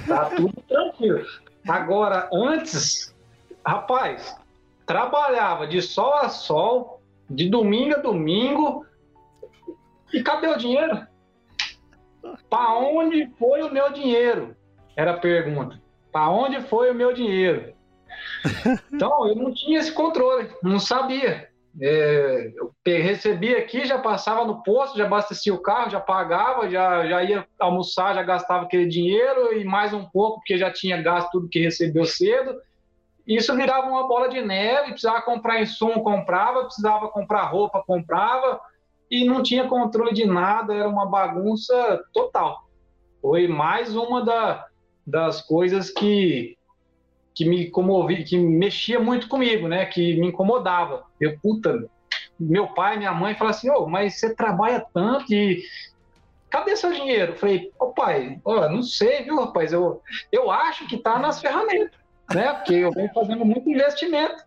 tá tudo tranquilo. Agora, antes, rapaz, trabalhava de sol a sol, de domingo a domingo, e cadê o dinheiro? Para onde foi o meu dinheiro? Era a pergunta. Para onde foi o meu dinheiro? [laughs] Então, eu não tinha esse controle, não sabia. É, eu recebia aqui, já passava no posto, já abastecia o carro, já pagava, já, já ia almoçar, já gastava aquele dinheiro e mais um pouco, porque já tinha gasto tudo que recebeu cedo. Isso virava uma bola de neve, precisava comprar insumo, comprava, precisava comprar roupa, comprava, e não tinha controle de nada, era uma bagunça total. Foi mais uma da, das coisas que, que me comovi, que mexia muito comigo, né? Que me incomodava. Eu, puta, meu pai, minha mãe falaram assim, oh, mas você trabalha tanto e cadê seu dinheiro? Falei, ô pai, oh, não sei, viu, rapaz? Eu, eu acho que tá nas ferramentas, né? Porque eu venho fazendo muito investimento.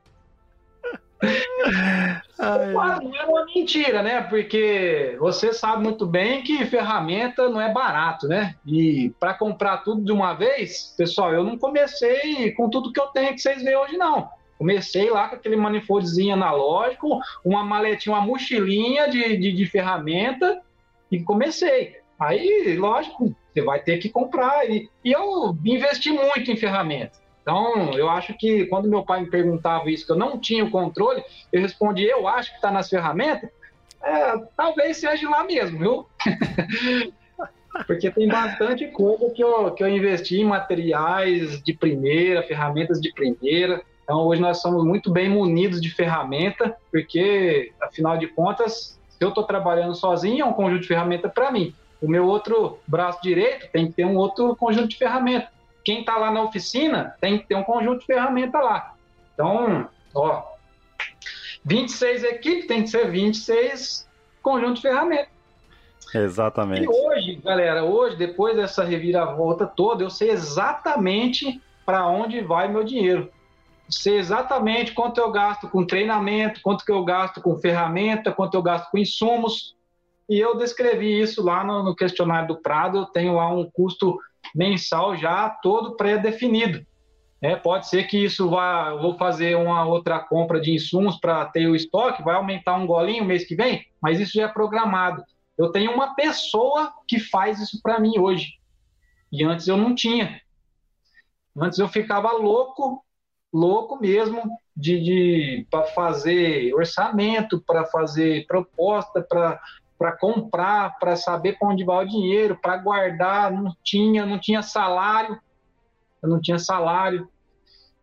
Quase não é uma mentira, né? Porque você sabe muito bem que ferramenta não é barato, né? E para comprar tudo de uma vez, pessoal, eu não comecei com tudo que eu tenho que vocês veem hoje, não. Comecei lá com aquele manifoldzinho analógico, uma maletinha, uma mochilinha de, de, de ferramenta e comecei. Aí, lógico, você vai ter que comprar. E, e eu investi muito em ferramenta. Então, eu acho que quando meu pai me perguntava isso, que eu não tinha o controle, eu respondi, eu acho que está nas ferramentas, é, talvez seja lá mesmo, viu? [laughs] Porque tem bastante coisa que eu, que eu investi em materiais de primeira, ferramentas de primeira. Então, hoje nós somos muito bem munidos de ferramenta, porque, afinal de contas, se eu estou trabalhando sozinho, é um conjunto de ferramenta para mim. O meu outro braço direito tem que ter um outro conjunto de ferramenta quem está lá na oficina tem que ter um conjunto de ferramenta lá. Então, ó, 26 equipes tem que ser 26 conjuntos de ferramentas. Exatamente. E hoje, galera, hoje, depois dessa reviravolta toda, eu sei exatamente para onde vai meu dinheiro. Sei exatamente quanto eu gasto com treinamento, quanto que eu gasto com ferramenta, quanto eu gasto com insumos. E eu descrevi isso lá no, no questionário do Prado. Eu tenho lá um custo mensal já todo pré-definido. É, pode ser que isso vá, vou fazer uma outra compra de insumos para ter o estoque, vai aumentar um golinho mês que vem, mas isso já é programado. Eu tenho uma pessoa que faz isso para mim hoje. E antes eu não tinha. Antes eu ficava louco, louco mesmo, de, de para fazer orçamento, para fazer proposta, para para comprar, para saber para onde vai o dinheiro, para guardar, não tinha, não tinha salário, eu não tinha salário,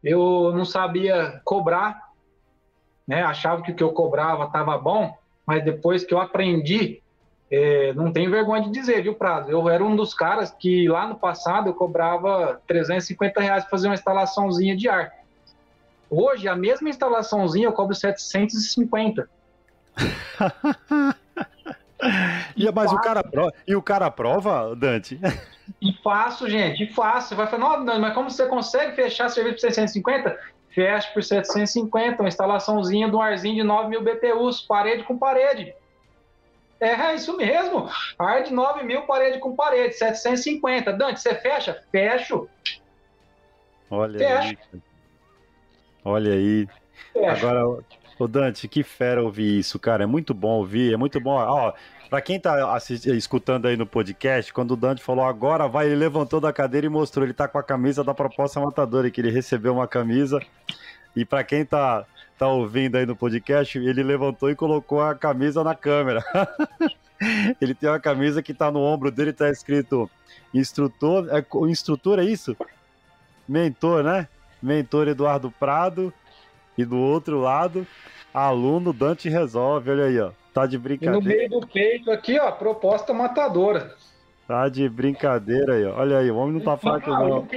eu não sabia cobrar, né? Achava que o que eu cobrava estava bom, mas depois que eu aprendi é, não tenho vergonha de dizer, viu, Prado? Eu era um dos caras que lá no passado eu cobrava 350 reais para fazer uma instalaçãozinha de ar. Hoje, a mesma instalaçãozinha eu cobro 750. [laughs] [laughs] e, mas o cara prova, e o cara prova, Dante? E faço, gente, e faço. Vai falar, não, mas como você consegue fechar serviço por 650? Fecha por 750, uma instalaçãozinha de um arzinho de 9 mil BTUs, parede com parede. É, é isso mesmo. Ar de 9 mil, parede com parede, 750. Dante, você fecha? Fecho. Olha Fecho. aí. Olha aí. Fecho. Agora, o Dante, que fera ouvir isso, cara. É muito bom ouvir, é muito bom. Ó, pra quem tá escutando aí no podcast, quando o Dante falou agora vai, ele levantou da cadeira e mostrou. Ele tá com a camisa da proposta matadora, que ele recebeu uma camisa. E para quem tá tá ouvindo aí no podcast, ele levantou e colocou a camisa na câmera. [laughs] ele tem uma camisa que tá no ombro dele, tá escrito instrutor, é, instrutor é isso? Mentor, né? Mentor Eduardo Prado e do outro lado, aluno Dante Resolve, olha aí, ó. Tá de brincadeira. E no meio do peito aqui, ó, proposta matadora. Tá de brincadeira aí, ó. Olha aí, o homem não tá fraco não.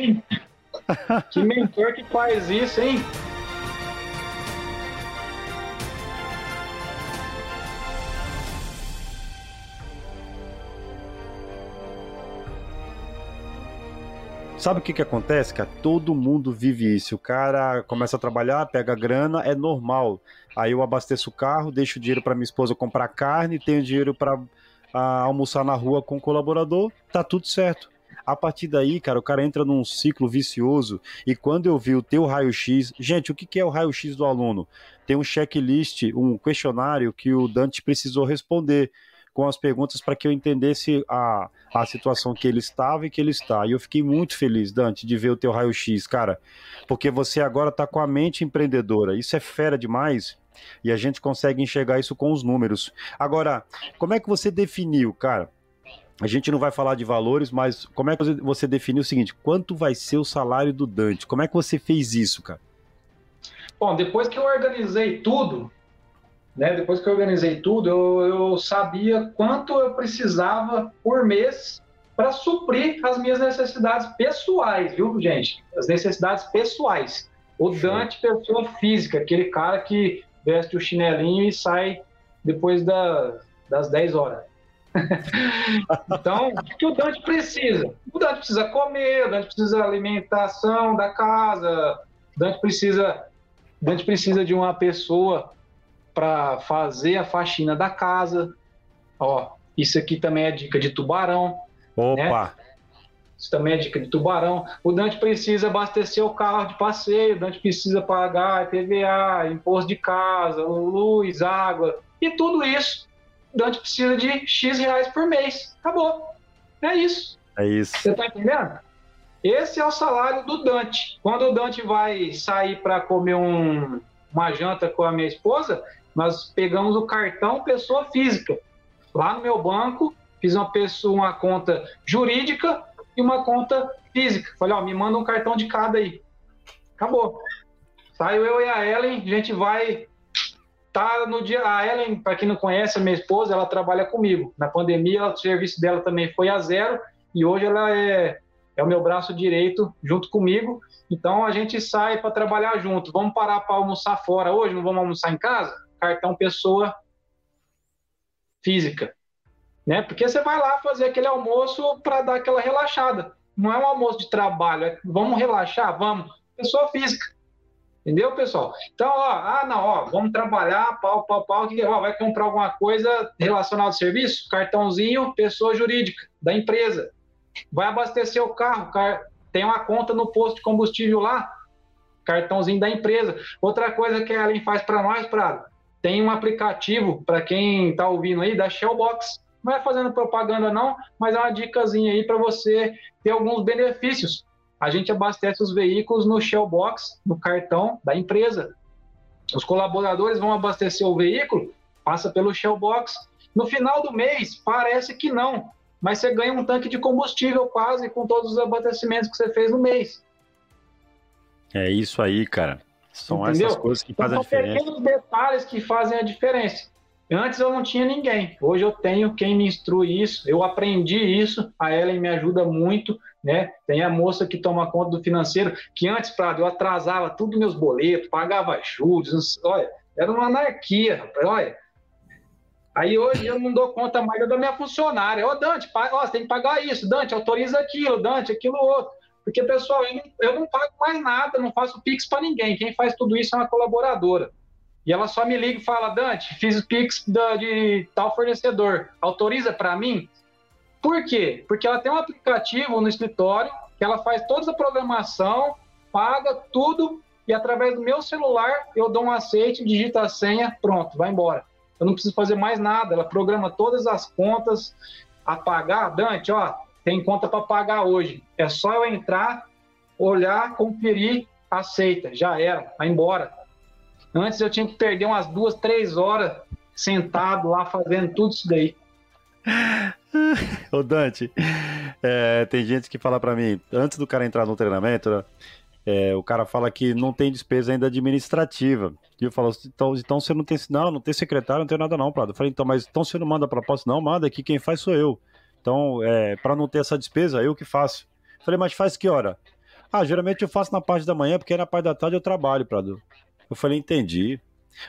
Que mentor que faz isso, hein? Sabe o que que acontece, cara? Todo mundo vive isso. O cara começa a trabalhar, pega grana, é normal. Aí eu abasteço o carro, deixo o dinheiro para minha esposa comprar carne, tenho dinheiro para almoçar na rua com o colaborador, tá tudo certo. A partir daí, cara, o cara entra num ciclo vicioso. E quando eu vi o teu raio-x, gente, o que, que é o raio-x do aluno? Tem um checklist, um questionário que o Dante precisou responder com as perguntas para que eu entendesse a, a situação que ele estava e que ele está. E eu fiquei muito feliz, Dante, de ver o teu raio-x, cara, porque você agora está com a mente empreendedora. Isso é fera demais. E a gente consegue enxergar isso com os números. Agora, como é que você definiu, cara? A gente não vai falar de valores, mas como é que você definiu o seguinte: quanto vai ser o salário do Dante? Como é que você fez isso, cara? Bom, depois que eu organizei tudo, né? Depois que eu organizei tudo, eu, eu sabia quanto eu precisava por mês para suprir as minhas necessidades pessoais, viu, gente? As necessidades pessoais. O Dante, pessoa física, aquele cara que veste o chinelinho e sai depois da, das 10 horas. [laughs] então, o que o Dante precisa? O Dante precisa comer, o Dante precisa alimentação da casa, o Dante precisa, o Dante precisa de uma pessoa para fazer a faxina da casa. Ó, isso aqui também é dica de tubarão. Né? Opa! Né? Isso também é dica de tubarão. O Dante precisa abastecer o carro de passeio, o Dante precisa pagar TVA, imposto de casa, luz, água e tudo isso. O Dante precisa de X reais por mês. Acabou. É isso. É isso. Você tá entendendo? Esse é o salário do Dante. Quando o Dante vai sair para comer um, uma janta com a minha esposa, nós pegamos o cartão pessoa física. Lá no meu banco, fiz uma, pessoa, uma conta jurídica e uma conta física. Falei, ó, me manda um cartão de cada aí. Acabou. Saiu eu e a Ellen, a gente vai tá no dia. A Ellen, para quem não conhece, a minha esposa, ela trabalha comigo. Na pandemia, o serviço dela também foi a zero e hoje ela é, é o meu braço direito junto comigo. Então a gente sai para trabalhar junto. Vamos parar para almoçar fora hoje? Não vamos almoçar em casa? Cartão pessoa física, né? Porque você vai lá fazer aquele almoço para dar aquela relaxada. Não é um almoço de trabalho, é vamos relaxar, vamos. Pessoa física. Entendeu, pessoal? Então, ó, ah, não, ó, vamos trabalhar, pau, pau, pau, que, ó, vai comprar alguma coisa relacionada ao serviço, cartãozinho, pessoa jurídica da empresa. Vai abastecer o carro, car... tem uma conta no posto de combustível lá, cartãozinho da empresa. Outra coisa que a Ellen faz para nós, Prado, tem um aplicativo para quem está ouvindo aí da Shellbox. Não é fazendo propaganda não, mas é uma dicasinha aí para você ter alguns benefícios. A gente abastece os veículos no Shellbox, no cartão da empresa. Os colaboradores vão abastecer o veículo, passa pelo Shellbox. No final do mês, parece que não, mas você ganha um tanque de combustível quase com todos os abastecimentos que você fez no mês. É isso aí, cara. São Entendeu? essas coisas que então, fazem a diferença. São pequenos detalhes que fazem a diferença. Antes eu não tinha ninguém, hoje eu tenho quem me instrui isso, eu aprendi isso, a Ellen me ajuda muito, né? Tem a moça que toma conta do financeiro, que antes, Prado, eu atrasava tudo meus boletos, pagava juros, olha, era uma anarquia, olha. Aí hoje eu não dou conta mais da minha funcionária. Ô, Dante, ó, você tem que pagar isso, Dante, autoriza aquilo, Dante, aquilo outro. Porque, pessoal, eu não, eu não pago mais nada, não faço Pix para ninguém. Quem faz tudo isso é uma colaboradora. E ela só me liga e fala: Dante, fiz o Pix da, de tal fornecedor, autoriza para mim? Por quê? Porque ela tem um aplicativo no escritório que ela faz toda a programação, paga tudo e através do meu celular eu dou um aceite, digita a senha, pronto, vai embora. Eu não preciso fazer mais nada, ela programa todas as contas a pagar. Dante, ó, tem conta para pagar hoje. É só eu entrar, olhar, conferir, aceita, já era, vai embora. Antes eu tinha que perder umas duas, três horas sentado lá fazendo tudo isso daí. [laughs] Ô Dante, é, tem gente que fala para mim, antes do cara entrar no treinamento, né, é, o cara fala que não tem despesa ainda administrativa. E eu falo, então, então você não tem. Não, não tem secretário, não tem nada não, Prado. Eu falei, então, mas então você não manda proposta? Não, manda aqui, quem faz sou eu. Então, é, para não ter essa despesa, eu que faço. Falei, mas faz que hora? Ah, geralmente eu faço na parte da manhã, porque na parte da tarde eu trabalho, Prado. Eu falei, entendi.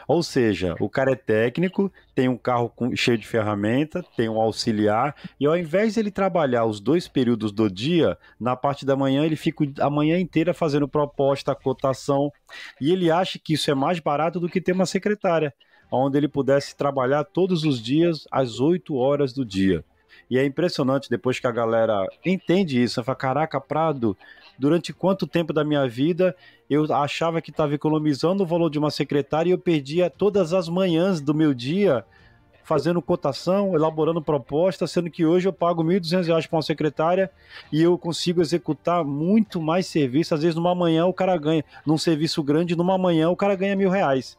Ou seja, o cara é técnico, tem um carro com, cheio de ferramenta, tem um auxiliar, e ao invés de ele trabalhar os dois períodos do dia, na parte da manhã ele fica a manhã inteira fazendo proposta, cotação, e ele acha que isso é mais barato do que ter uma secretária, onde ele pudesse trabalhar todos os dias às 8 horas do dia. E é impressionante depois que a galera entende isso, fala, caraca, Prado, durante quanto tempo da minha vida eu achava que estava economizando o valor de uma secretária e eu perdia todas as manhãs do meu dia fazendo cotação, elaborando proposta, sendo que hoje eu pago R$ 1.200 para uma secretária e eu consigo executar muito mais serviço. Às vezes, numa manhã, o cara ganha, num serviço grande, numa manhã, o cara ganha mil reais.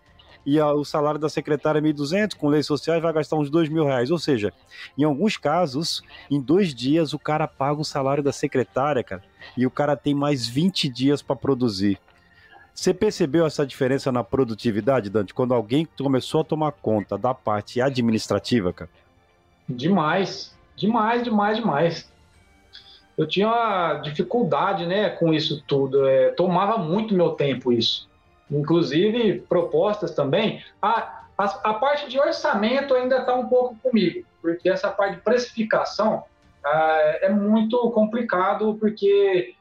E a, o salário da secretária é 1.200, com leis sociais vai gastar uns dois mil reais. Ou seja, em alguns casos, em dois dias, o cara paga o salário da secretária, cara, e o cara tem mais 20 dias para produzir. Você percebeu essa diferença na produtividade, Dante, quando alguém começou a tomar conta da parte administrativa, cara? Demais, demais, demais, demais. Eu tinha dificuldade, né, com isso tudo. É, tomava muito meu tempo isso. Inclusive propostas também. A, a, a parte de orçamento ainda está um pouco comigo, porque essa parte de precificação ah, é muito complicado, porque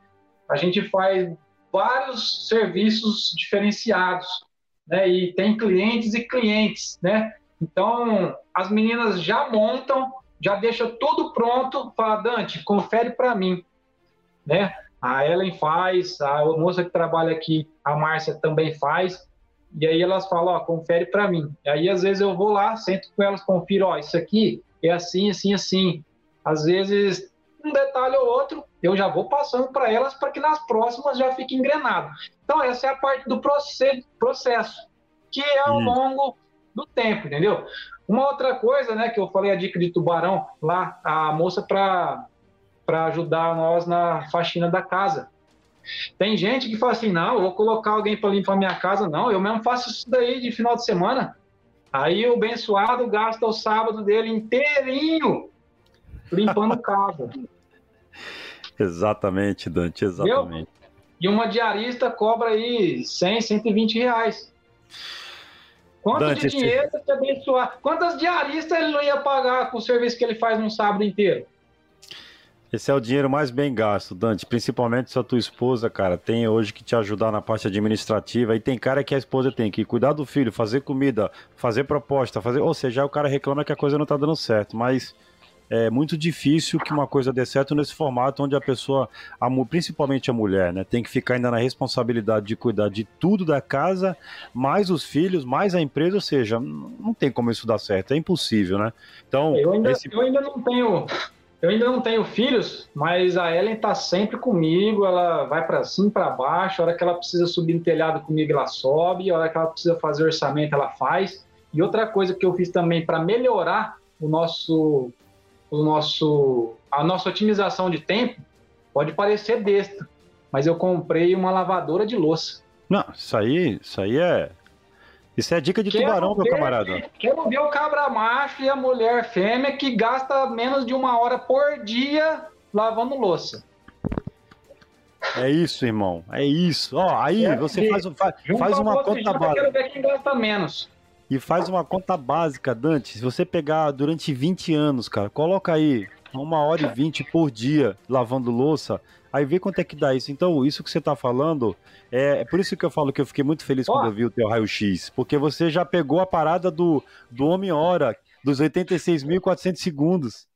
a gente faz vários serviços diferenciados, né? E tem clientes e clientes, né? Então, as meninas já montam, já deixam tudo pronto, fala, Dante, confere para mim, né? A Ellen faz, a moça que trabalha aqui, a Márcia também faz, e aí elas falam, ó, confere para mim. E aí, às vezes, eu vou lá, sento com elas, confiro, ó, isso aqui é assim, assim, assim. Às vezes um detalhe ou outro, eu já vou passando para elas para que nas próximas já fique engrenado. Então, essa é a parte do processo, que é ao longo do tempo, entendeu? Uma outra coisa, né, que eu falei a dica de tubarão lá, a moça para ajudar nós na faxina da casa. Tem gente que fala assim: não, eu vou colocar alguém para limpar minha casa. Não, eu mesmo faço isso daí de final de semana. Aí o abençoado gasta o sábado dele inteirinho limpando casa. [laughs] Exatamente, Dante, exatamente. E uma diarista cobra aí 100, 120 reais. Quanto Dante, de dinheiro você abençoar? Quantas diaristas ele não ia pagar com o serviço que ele faz num sábado inteiro? Esse é o dinheiro mais bem gasto, Dante. Principalmente se a tua esposa, cara, tem hoje que te ajudar na parte administrativa. E tem cara que a esposa tem que cuidar do filho, fazer comida, fazer proposta, fazer. Ou seja, o cara reclama que a coisa não tá dando certo. Mas é muito difícil que uma coisa dê certo nesse formato onde a pessoa, a, principalmente a mulher, né, tem que ficar ainda na responsabilidade de cuidar de tudo da casa, mais os filhos, mais a empresa, ou seja, não tem como isso dar certo, é impossível, né? Então, eu ainda, esse... eu ainda não tenho eu ainda não tenho filhos, mas a Ellen está sempre comigo, ela vai para cima para baixo, a hora que ela precisa subir no telhado comigo, ela sobe, a hora que ela precisa fazer orçamento, ela faz. E outra coisa que eu fiz também para melhorar o nosso o nosso, a nossa otimização de tempo pode parecer besta, mas eu comprei uma lavadora de louça. Não, isso aí, isso aí é Isso é dica de quero tubarão, ver, meu camarada. Quero ver o cabra macho e a mulher fêmea que gasta menos de uma hora por dia lavando louça. É isso, irmão. É isso. Ó, aí é, você faz, faz, faz uma conta básica. Eu quero ver quem gasta menos. E faz uma conta básica, Dante. Se você pegar durante 20 anos, cara, coloca aí uma hora e vinte por dia lavando louça, aí vê quanto é que dá isso. Então, isso que você tá falando, é, é por isso que eu falo que eu fiquei muito feliz oh. quando eu vi o teu raio-x, porque você já pegou a parada do, do homem-hora, dos 86.400 segundos.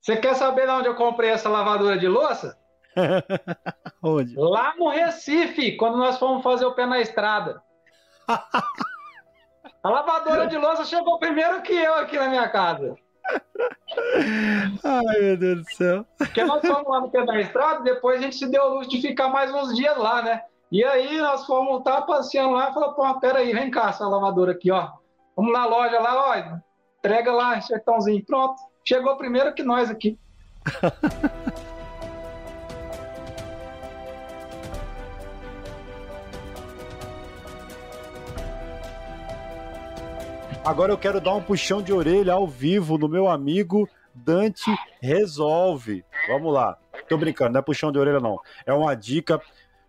Você quer saber de onde eu comprei essa lavadora de louça? [laughs] onde? Lá no Recife, quando nós fomos fazer o pé na estrada. [laughs] A lavadora de louça chegou primeiro que eu aqui na minha casa. [laughs] Ai, meu Deus do céu. Porque nós fomos lá no pé da estrada, depois a gente se deu a luz de ficar mais uns dias lá, né? E aí nós fomos tá passeando lá e falou, pô, peraí, vem cá, essa lavadora aqui, ó. Vamos na loja lá, ó, entrega lá, sertãozinho. Pronto, chegou primeiro que nós aqui. [laughs] Agora eu quero dar um puxão de orelha ao vivo no meu amigo Dante Resolve. Vamos lá. Tô brincando, não é puxão de orelha, não. É uma dica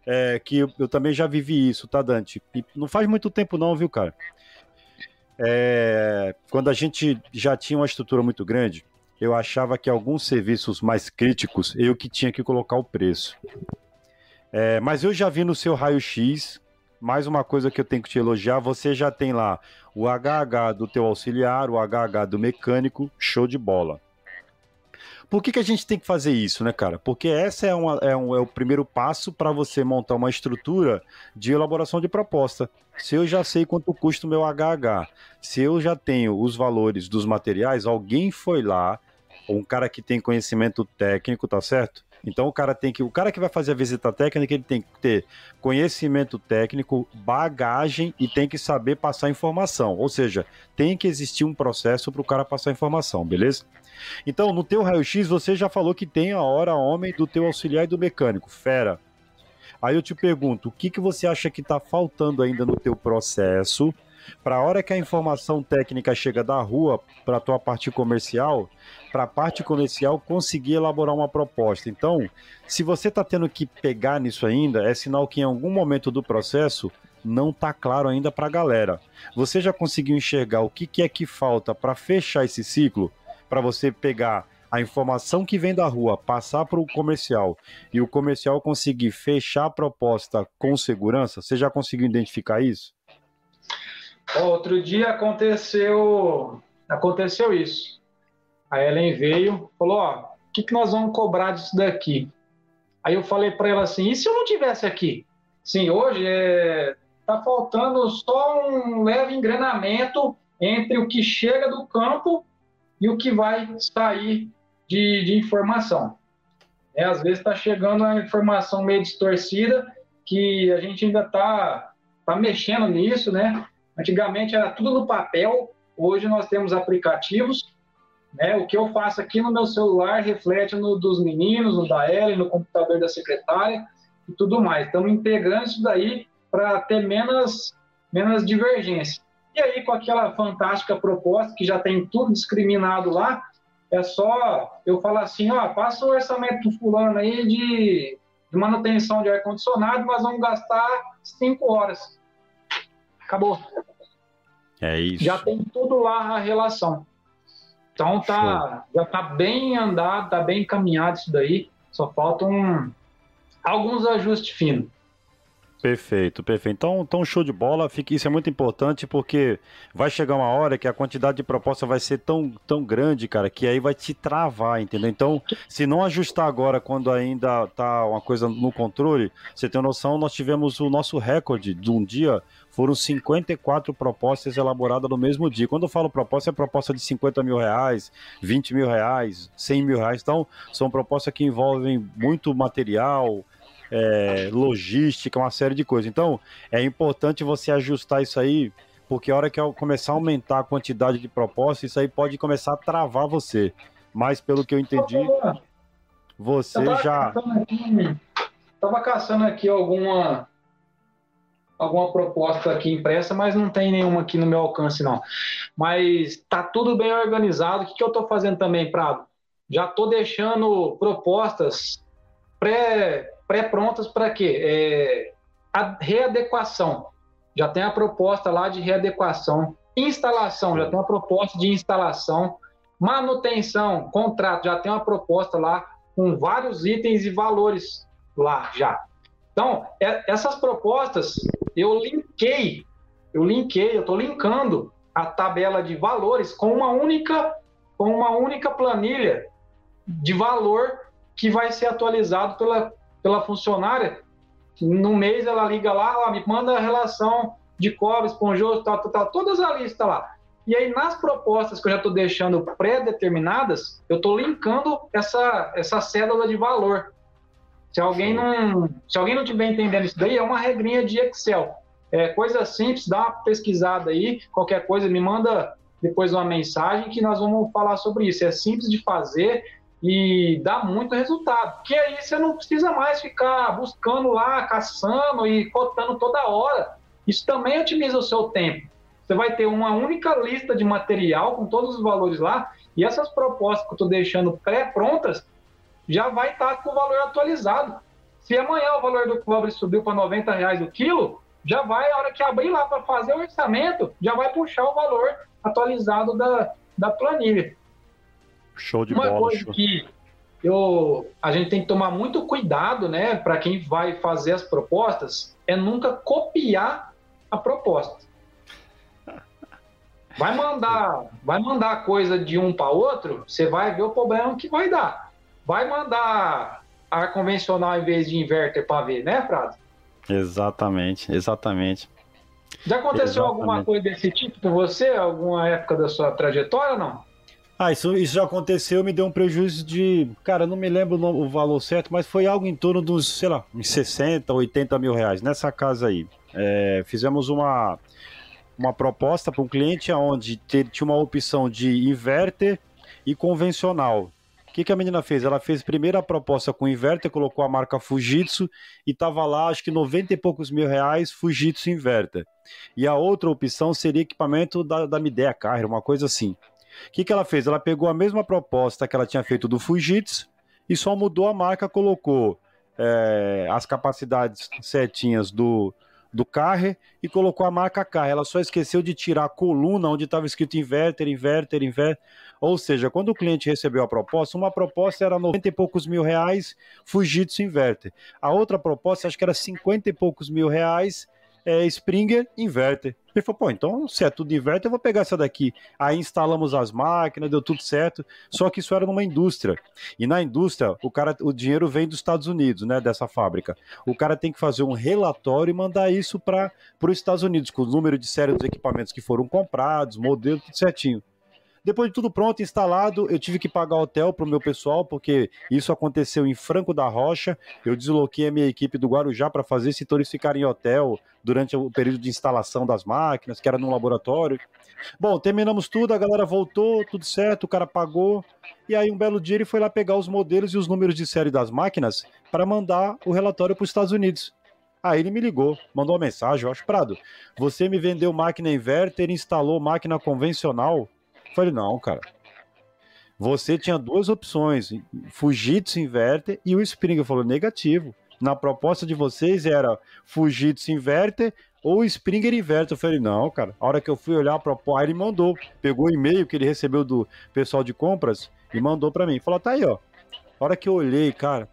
é, que eu, também já vivi isso, tá, Dante? E não faz muito tempo, não, viu, cara? É, quando a gente já tinha uma estrutura muito grande, eu achava que alguns serviços mais críticos eu que tinha que colocar o preço. É, mas eu já vi no seu raio-x mais uma coisa que eu tenho que te elogiar, você já tem lá o HH do teu auxiliar, o HH do mecânico, show de bola. Por que, que a gente tem que fazer isso, né, cara? Porque essa é, é, um, é o primeiro passo para você montar uma estrutura de elaboração de proposta. Se eu já sei quanto custa o meu HH, se eu já tenho os valores dos materiais, alguém foi lá, um cara que tem conhecimento técnico, tá certo? Então o cara tem que, o cara que vai fazer a visita técnica, ele tem que ter conhecimento técnico, bagagem e tem que saber passar informação. Ou seja, tem que existir um processo para o cara passar informação, beleza? Então, no teu raio-x, você já falou que tem a hora homem do teu auxiliar e do mecânico, fera. Aí eu te pergunto, o que, que você acha que está faltando ainda no teu processo para a hora que a informação técnica chega da rua para a tua parte comercial, para a parte comercial conseguir elaborar uma proposta. Então, se você está tendo que pegar nisso ainda, é sinal que em algum momento do processo não está claro ainda para a galera. Você já conseguiu enxergar o que, que é que falta para fechar esse ciclo? Para você pegar a informação que vem da rua, passar para o comercial e o comercial conseguir fechar a proposta com segurança? Você já conseguiu identificar isso? Outro dia aconteceu, aconteceu isso. A Ellen veio, falou: Ó, o que, que nós vamos cobrar disso daqui? Aí eu falei para ela assim: e se eu não tivesse aqui? Sim, hoje é, tá faltando só um leve engrenamento entre o que chega do campo e o que vai sair de, de informação. É, às vezes está chegando a informação meio distorcida que a gente ainda está tá mexendo nisso, né? Antigamente era tudo no papel, hoje nós temos aplicativos. Né? O que eu faço aqui no meu celular reflete no dos meninos, no da Ellen, no computador da secretária e tudo mais. Estamos integrando isso daí para ter menos, menos divergência. E aí, com aquela fantástica proposta que já tem tudo discriminado lá, é só eu falar assim, ó, passa o orçamento do fulano aí de, de manutenção de ar-condicionado, nós vamos gastar cinco horas. Acabou. É isso. Já tem tudo lá a relação. Então tá, já tá bem andado, tá bem encaminhado isso daí. Só faltam alguns ajustes finos. Perfeito, perfeito. Então, então show de bola. Fica, isso é muito importante porque vai chegar uma hora que a quantidade de proposta vai ser tão, tão grande, cara, que aí vai te travar, entendeu? Então, se não ajustar agora quando ainda tá uma coisa no controle, você tem noção, nós tivemos o nosso recorde de um dia, foram 54 propostas elaboradas no mesmo dia. Quando eu falo proposta, é proposta de 50 mil reais, 20 mil reais, 100 mil reais. Então, são propostas que envolvem muito material, é, logística, uma série de coisas. Então, é importante você ajustar isso aí, porque a hora que eu começar a aumentar a quantidade de propostas, isso aí pode começar a travar você. Mas, pelo que eu entendi, você tava já. Caçando aqui, tava caçando aqui alguma, alguma proposta aqui impressa, mas não tem nenhuma aqui no meu alcance, não. Mas tá tudo bem organizado. O que, que eu estou fazendo também, Prado? Já estou deixando propostas pré, pré-prontas para quê? É, a readequação. Já tem a proposta lá de readequação. Instalação, já tem uma proposta de instalação. Manutenção, contrato, já tem uma proposta lá com vários itens e valores lá já. Então, é, essas propostas eu linkei, eu linkei, eu estou linkando a tabela de valores com uma única, com uma única planilha de valor que vai ser atualizado pela, pela funcionária. No mês ela liga lá, ela me manda a relação de cobre, esponjoso, tal, tal, tal, todas a lista lá. E aí, nas propostas que eu já estou deixando pré-determinadas, eu estou linkando essa, essa cédula de valor. Se alguém não, se alguém não estiver entendendo isso daí, é uma regrinha de Excel. É coisa simples, dá uma pesquisada aí, qualquer coisa, me manda depois uma mensagem que nós vamos falar sobre isso. É simples de fazer e dá muito resultado. Porque aí você não precisa mais ficar buscando lá, caçando e cotando toda hora. Isso também otimiza o seu tempo. Você vai ter uma única lista de material com todos os valores lá, e essas propostas que eu estou deixando pré-prontas já vai estar tá com o valor atualizado. Se amanhã o valor do cobre subiu para 90 reais o quilo, já vai, a hora que abrir lá para fazer o orçamento, já vai puxar o valor atualizado da, da planilha. Show de Uma bola. coisa show. que eu, a gente tem que tomar muito cuidado, né, para quem vai fazer as propostas, é nunca copiar a proposta. [laughs] Vai mandar, vai mandar coisa de um para outro, você vai ver o problema que vai dar. Vai mandar ar convencional em vez de inverter para ver, né, Prado? Exatamente, exatamente. Já aconteceu exatamente. alguma coisa desse tipo com você, alguma época da sua trajetória ou não? Ah, isso, isso já aconteceu, me deu um prejuízo de. Cara, não me lembro o, valor certo, mas foi algo em torno dos, sei lá, uns 60, 80 mil reais nessa casa aí. É, fizemos uma, uma proposta para um cliente onde tinha uma opção de inverter e convencional. O que, que a menina fez? Ela fez primeiro a proposta com inverter, colocou a marca Fujitsu e estava lá, acho que 90 e poucos mil reais, Fujitsu inverter. E a outra opção seria equipamento da, da Midea uma coisa assim. O que, que ela fez? Ela pegou a mesma proposta que ela tinha feito do Fujitsu e só mudou a marca, colocou é, as capacidades certinhas do, do Carre e colocou a marca Carre. Ela só esqueceu de tirar a coluna onde estava escrito inverter, inverter, inverter. Ou seja, quando o cliente recebeu a proposta, uma proposta era 90 e poucos mil reais, Fujitsu inverter. A outra proposta, acho que era 50 e poucos mil reais, é, Springer inverter. Ele falou, pô, então se é tudo inverter, eu vou pegar essa daqui. Aí instalamos as máquinas, deu tudo certo. Só que isso era numa indústria. E na indústria, o cara, o dinheiro vem dos Estados Unidos, né, dessa fábrica. O cara tem que fazer um relatório e mandar isso para os Estados Unidos, com o número de série dos equipamentos que foram comprados, modelo, tudo certinho. Depois de tudo pronto, instalado, eu tive que pagar hotel para o meu pessoal, porque isso aconteceu em Franco da Rocha. Eu desloquei a minha equipe do Guarujá para fazer esse eles ficarem em hotel durante o período de instalação das máquinas, que era num laboratório. Bom, terminamos tudo, a galera voltou, tudo certo, o cara pagou. E aí, um belo dia, ele foi lá pegar os modelos e os números de série das máquinas para mandar o relatório para os Estados Unidos. Aí ele me ligou, mandou uma mensagem, eu acho, Prado, você me vendeu máquina inverter, instalou máquina convencional, Falei, não, cara. Você tinha duas opções, Fujitsu Inverter e o Springer. Falou, negativo. Na proposta de vocês era Fujitsu Inverter ou Springer Inverter. Eu falei, não, cara. A hora que eu fui olhar a proposta, ele mandou. Pegou o e-mail que ele recebeu do pessoal de compras e mandou para mim. Falou, tá aí, ó. A hora que eu olhei, cara.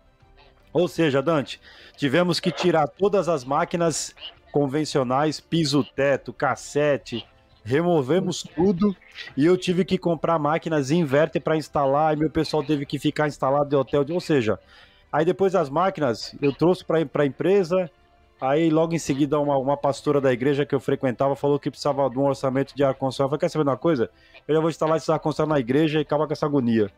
Ou seja, Dante, tivemos que tirar todas as máquinas convencionais, piso teto, cassete, removemos tudo e eu tive que comprar máquinas inverter para instalar e meu pessoal teve que ficar instalado de hotel, ou seja, aí depois das máquinas eu trouxe para a empresa, aí logo em seguida uma, uma pastora da igreja que eu frequentava falou que precisava de um orçamento de ar-condicionado, eu falei, quer saber uma coisa? Eu já vou instalar esse ar-condicionado na igreja e acabar com essa agonia.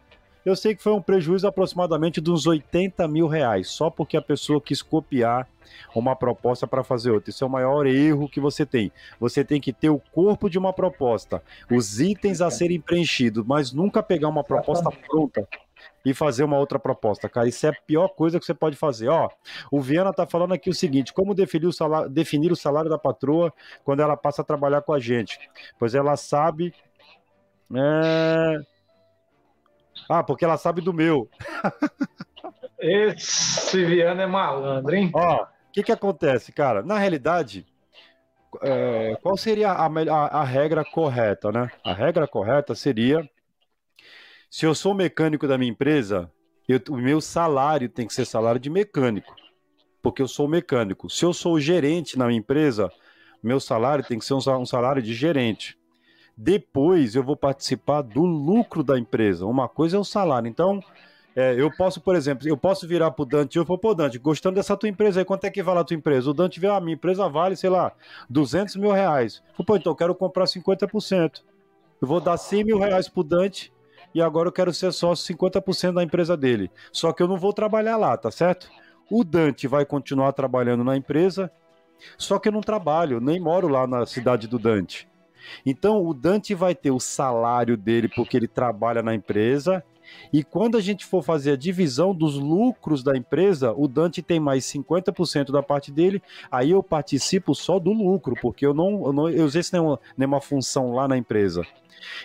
Eu sei que foi um prejuízo aproximadamente de uns 80 mil reais, só porque a pessoa quis copiar uma proposta para fazer outra. Isso é o maior erro que você tem. Você tem que ter o corpo de uma proposta, os itens a serem preenchidos, mas nunca pegar uma proposta pronta. e fazer uma outra proposta, cara. Isso é a pior coisa que você pode fazer. Ó, o Viana tá falando aqui o seguinte: como definir o salário, definir o salário da patroa quando ela passa a trabalhar com a gente? Pois ela sabe. É... Ah, porque ela sabe do meu. Esse Viana é malandro, hein? Ó, o que que acontece, cara? Na realidade, é, qual seria a, a, a, regra correta, né? A regra correta seria: se eu sou mecânico da minha empresa, eu, o meu salário tem que ser salário de mecânico, porque eu sou mecânico. Se eu sou gerente na minha empresa, meu salário tem que ser um, um salário de gerente. Depois eu vou participar do lucro da empresa. Uma coisa é o salário. Então, é, eu posso, por exemplo, eu posso virar pro Dante e eu vou, pô, Dante, gostando dessa tua empresa aí, quanto é que vale a tua empresa? O Dante vê, a minha empresa vale, sei lá, 200 mil reais. Pô, então eu quero comprar 50%. Eu vou dar 100 mil reais pro Dante e agora eu quero ser sócio 50% da empresa dele. Só que eu não vou trabalhar lá, tá certo? O Dante vai continuar trabalhando na empresa, só que eu não trabalho, nem moro lá na cidade do Dante. Então o Dante vai ter o salário dele porque ele trabalha na empresa e quando a gente for fazer a divisão dos lucros da empresa, o Dante tem mais 50% da parte dele, aí eu participo só do lucro, porque eu não, eu não eu exerço nenhuma, nenhuma função lá na empresa.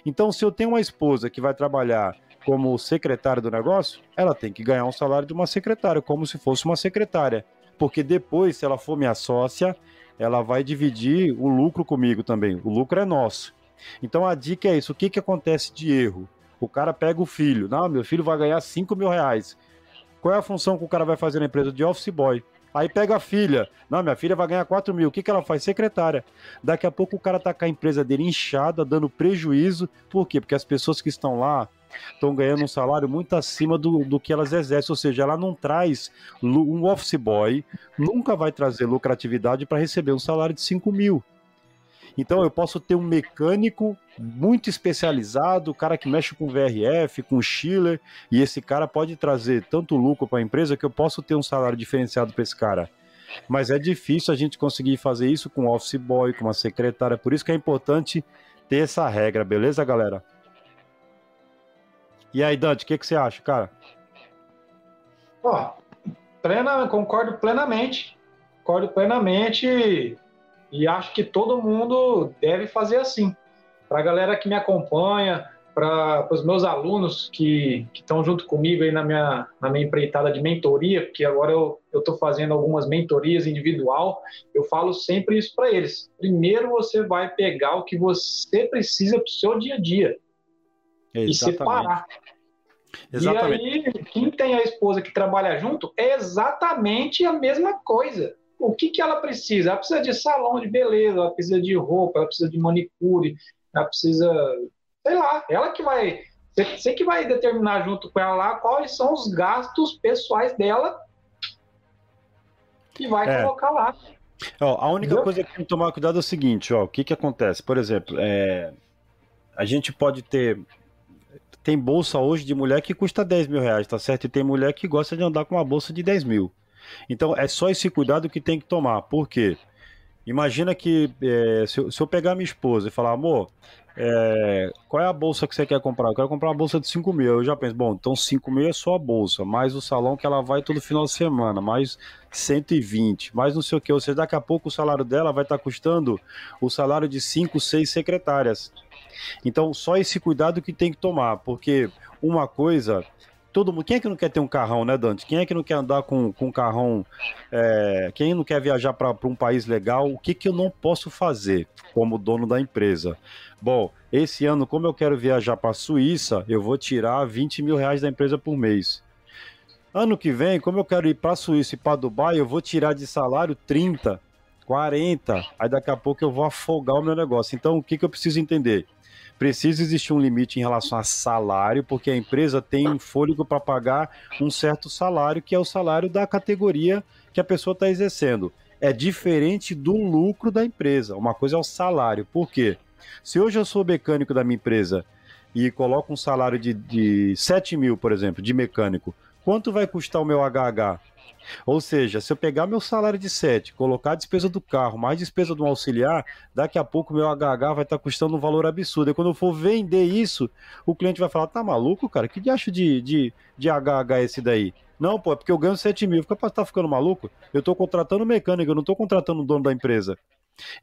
Então, se eu tenho uma esposa que vai trabalhar como secretária do negócio, ela tem que ganhar um salário de uma secretária, como se fosse uma secretária. Porque depois, se ela for minha sócia, ela vai dividir o lucro comigo também. O lucro é nosso. Então a dica é isso: o que, que acontece de erro? O cara pega o filho. Não, meu filho vai ganhar 5 mil reais. Qual é a função que o cara vai fazer na empresa? De office boy. Aí pega a filha. Não, minha filha vai ganhar 4 mil. O que, que ela faz? Secretária. Daqui a pouco o cara tá com a empresa dele inchada, dando prejuízo. Por quê? Porque as pessoas que estão lá estão ganhando um salário muito acima do, do que elas exercem. Ou seja, ela não traz. Um office boy nunca vai trazer lucratividade para receber um salário de 5 mil. Então eu posso ter um mecânico muito especializado, o cara que mexe com VRF, com Schiller, e esse cara pode trazer tanto lucro para a empresa que eu posso ter um salário diferenciado para esse cara. Mas é difícil a gente conseguir fazer isso com office boy, com uma secretária, por isso que é importante ter essa regra, beleza, galera? E aí, Dante, o que, que você acha, cara? Ó, plena, concordo plenamente. Concordo plenamente. E acho que todo mundo deve fazer assim. Para a galera que me acompanha, para os meus alunos que estão junto comigo aí na minha, na minha empreitada de mentoria, porque agora eu estou fazendo algumas mentorias individual, eu falo sempre isso para eles. Primeiro você vai pegar o que você precisa para o seu dia a dia Exatamente. e separar. Exatamente. E aí, quem tem a esposa que trabalha junto, é exatamente a mesma coisa o que, que ela precisa? Ela precisa de salão de beleza, ela precisa de roupa, ela precisa de manicure, ela precisa, sei lá, ela que vai, você que vai determinar junto com ela lá quais são os gastos pessoais dela e vai é. colocar lá. Ó, a única Entendeu? coisa que tem que tomar cuidado é o seguinte, ó, o que que acontece? Por exemplo, é, a gente pode ter tem bolsa hoje de mulher que custa 10 mil reais, tá certo? E tem mulher que gosta de andar com uma bolsa de 10 mil. Então é só esse cuidado que tem que tomar. Por quê? Imagina que é, se, eu, se, eu, pegar minha esposa e falar, amor, é, qual é a bolsa que você quer comprar? Eu quero comprar uma bolsa de 5 mil. Eu já penso, bom, então 5 mil é só a bolsa, mais o salão que ela vai todo final de semana, mais 120, mais não sei o que. Ou seja, daqui a pouco o salário dela vai estar custando o salário de 5, 6 secretárias. Então, só esse cuidado que tem que tomar, porque uma coisa todo mundo. Quem é que não quer ter um carrão, né, Dante? Quem é que não quer andar com, com um carrão? É, quem não quer viajar para um país legal? O que, que eu não posso fazer como dono da empresa? Bom, esse ano, como eu quero viajar para a Suíça, eu vou tirar 20 mil reais da empresa por mês. Ano que vem, como eu quero ir para a Suíça e para Dubai, eu vou tirar de salário 30, 40. Aí daqui a pouco eu vou afogar o meu negócio. Então, o que, que eu preciso entender? Precisa existir um limite em relação a salário, porque a empresa tem um fôlego para pagar um certo salário, que é o salário da categoria que a pessoa está exercendo. É diferente do lucro da empresa. Uma coisa é o salário. Por quê? Se hoje eu sou mecânico da minha empresa e coloco um salário de, de 7 mil, por exemplo, de mecânico, quanto vai custar o meu HH? Ou seja, se eu pegar meu salário de 7, colocar a despesa do carro, mais despesa do auxiliar, daqui a pouco meu HH vai estar tá custando um valor absurdo. E quando eu for vender isso, o cliente vai falar: tá maluco, cara? Que diacho de, de, de HH é esse daí? Não, pô, é porque eu ganho 7 mil. Fica, tá ficando maluco? Eu tô contratando mecânico, eu não tô contratando o dono da empresa.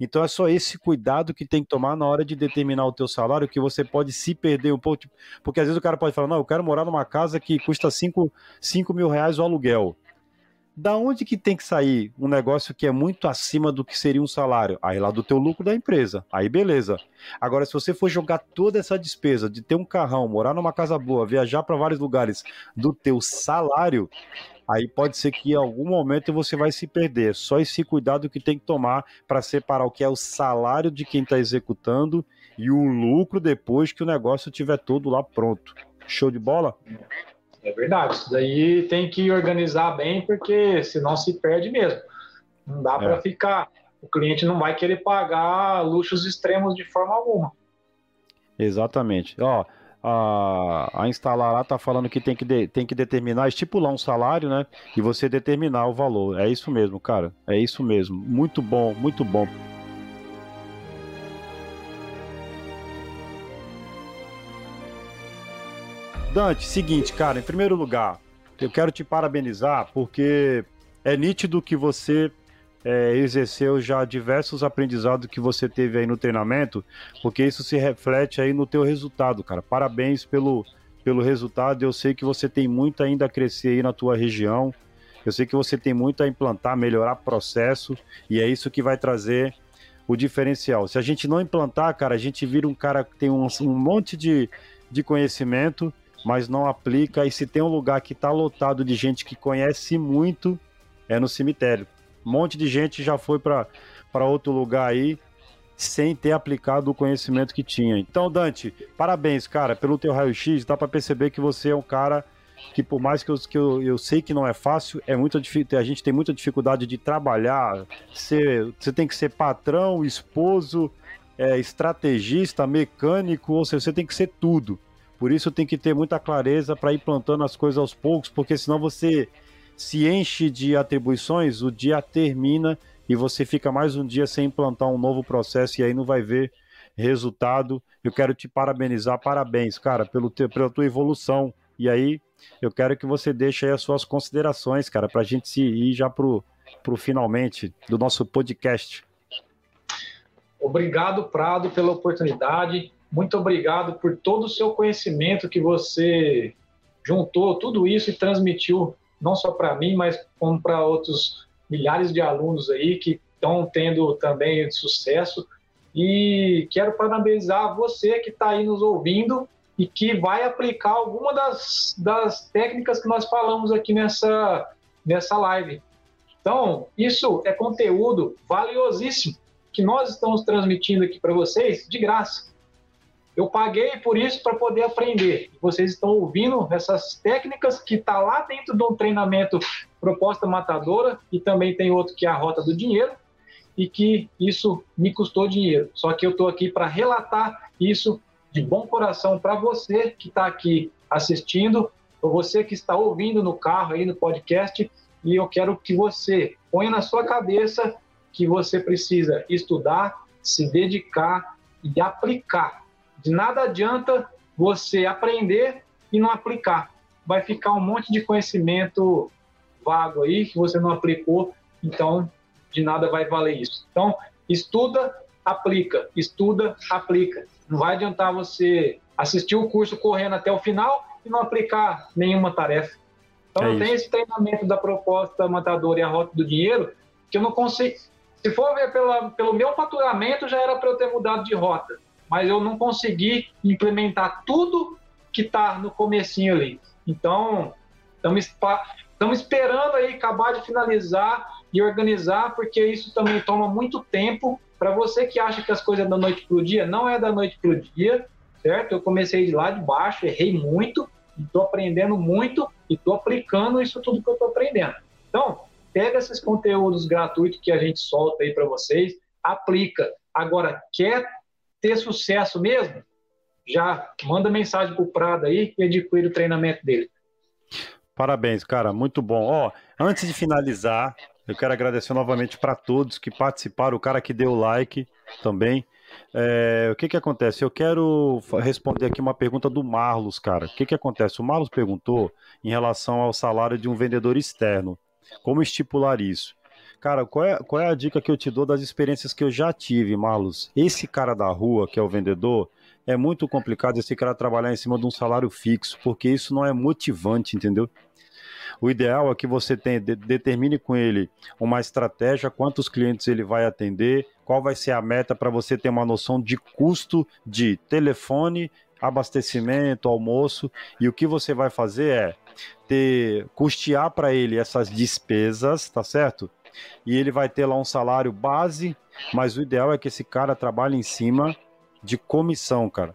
Então é só esse cuidado que tem que tomar na hora de determinar o teu salário, que você pode se perder um pouco, porque às vezes o cara pode falar, não, eu quero morar numa casa que custa 5 mil reais o aluguel. Da onde que tem que sair um negócio que é muito acima do que seria um salário? Aí lá do teu lucro da empresa. Aí beleza. Agora, se você for jogar toda essa despesa de ter um carrão, morar numa casa boa, viajar para vários lugares do teu salário, aí pode ser que em algum momento você vai se perder. Só esse cuidado que tem que tomar para separar o que é o salário de quem está executando e o lucro depois que o negócio estiver todo lá pronto. Show de bola? É verdade. Isso daí tem que organizar bem, porque senão se perde mesmo. Não dá é. para ficar. O cliente não vai querer pagar luxos extremos de forma alguma. Exatamente. Ó, a, a instalar está falando que tem que, de, tem que determinar, estipular um salário, né? E você determinar o valor. É isso mesmo, cara. É isso mesmo. Muito bom, muito bom. Dante, seguinte, cara, em primeiro lugar, eu quero te parabenizar porque é nítido que você é, exerceu já diversos aprendizados que você teve aí no treinamento, porque isso se reflete aí no teu resultado, cara. Parabéns pelo, pelo resultado. Eu sei que você tem muito ainda a crescer aí na tua região. Eu sei que você tem muito a implantar, melhorar processo, e é isso que vai trazer o diferencial. Se a gente não implantar, cara, a gente vira um cara que tem um, um monte de, de conhecimento, mas não aplica. E se tem um lugar que está lotado de gente que conhece muito, é no cemitério. Um monte de gente já foi para outro lugar aí sem ter aplicado o conhecimento que tinha. Então, Dante, parabéns, cara, pelo teu raio-x. Dá para perceber que você é um cara que, por mais que, eu, que eu, eu sei que não é fácil, é muito a gente tem muita dificuldade de trabalhar. Ser, você tem que ser patrão, esposo, é, estrategista, mecânico, ou seja, você tem que ser tudo. Por isso tem que ter muita clareza para ir plantando as coisas aos poucos, porque senão você se enche de atribuições, o dia termina e você fica mais um dia sem implantar um novo processo e aí não vai ver resultado. Eu quero te parabenizar, parabéns, cara, pelo pela tua evolução. E aí eu quero que você deixe aí as suas considerações, cara, para a gente se ir já pro, pro finalmente do nosso podcast. Obrigado, Prado, pela oportunidade. Muito obrigado por todo o seu conhecimento que você juntou tudo isso e transmitiu não só para mim, mas como para outros milhares de alunos aí que estão tendo também sucesso. E quero parabenizar você que está aí nos ouvindo e que vai aplicar alguma das, das técnicas que nós falamos aqui nessa, nessa live. Então, isso é conteúdo valiosíssimo que nós estamos transmitindo aqui para vocês de graça. Eu paguei por isso para poder aprender. Vocês estão ouvindo essas técnicas que está lá dentro de um treinamento proposta matadora e também tem outro que é a rota do dinheiro e que isso me custou dinheiro. Só que eu estou aqui para relatar isso de bom coração para você que está aqui assistindo, ou você que está ouvindo no carro aí no podcast e eu quero que você ponha na sua cabeça que você precisa estudar, se dedicar e aplicar de nada adianta você aprender e não aplicar. Vai ficar um monte de conhecimento vago aí que você não aplicou, então de nada vai valer isso. Então, estuda, aplica, estuda, aplica. Não vai adiantar você assistir o curso correndo até o final e não aplicar nenhuma tarefa. Então, é eu tenho esse treinamento da proposta matadora e a rota do dinheiro que eu não consigo. Se for ver pela, pelo meu faturamento, já era para eu ter mudado de rota mas eu não consegui implementar tudo que está no comecinho ali. Então, estamos esperando aí acabar de finalizar e organizar, porque isso também toma muito tempo. Para você que acha que as coisas é da noite para o dia, não é da noite para o dia, certo? Eu comecei de lá de baixo, errei muito, estou aprendendo muito e estou aplicando isso tudo que eu estou aprendendo. Então, pega esses conteúdos gratuitos que a gente solta aí para vocês, aplica. Agora, quer ter sucesso mesmo, já manda mensagem para o Prado aí e adquire o treinamento dele. Parabéns, cara, muito bom. Ó, antes de finalizar, eu quero agradecer novamente para todos que participaram, o cara que deu like também. É, o que que acontece? Eu quero responder aqui uma pergunta do Marlos, cara. O que que acontece? O Marlos perguntou em relação ao salário de um vendedor externo. Como estipular isso? Cara, qual é, qual é a dica que eu te dou das experiências que eu já tive, Marlos? Esse cara da rua, que é o vendedor, é muito complicado esse cara trabalhar em cima de um salário fixo, porque isso não é motivante, entendeu? O ideal é que você tenha, de, determine com ele uma estratégia, quantos clientes ele vai atender, qual vai ser a meta para você ter uma noção de custo de telefone, abastecimento, almoço, e o que você vai fazer é ter custear para ele essas despesas, tá certo? E ele vai ter lá um salário base, mas o ideal é que esse cara trabalhe em cima de comissão, cara.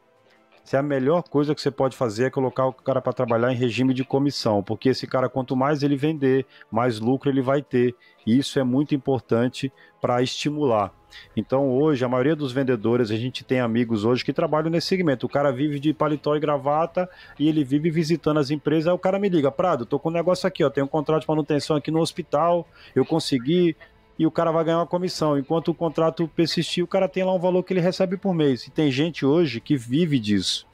Se a melhor coisa que você pode fazer é colocar o cara para trabalhar em regime de comissão, porque esse cara, quanto mais ele vender, mais lucro ele vai ter. E isso é muito importante para estimular. Então, hoje, a maioria dos vendedores, a gente tem amigos hoje que trabalham nesse segmento. O cara vive de paletó e gravata e ele vive visitando as empresas. Aí o cara me liga: Prado, tô com um negócio aqui, ó, tenho um contrato de manutenção aqui no hospital, eu consegui e o cara vai ganhar uma comissão. Enquanto o contrato persistir, o cara tem lá um valor que ele recebe por mês. E tem gente hoje que vive disso.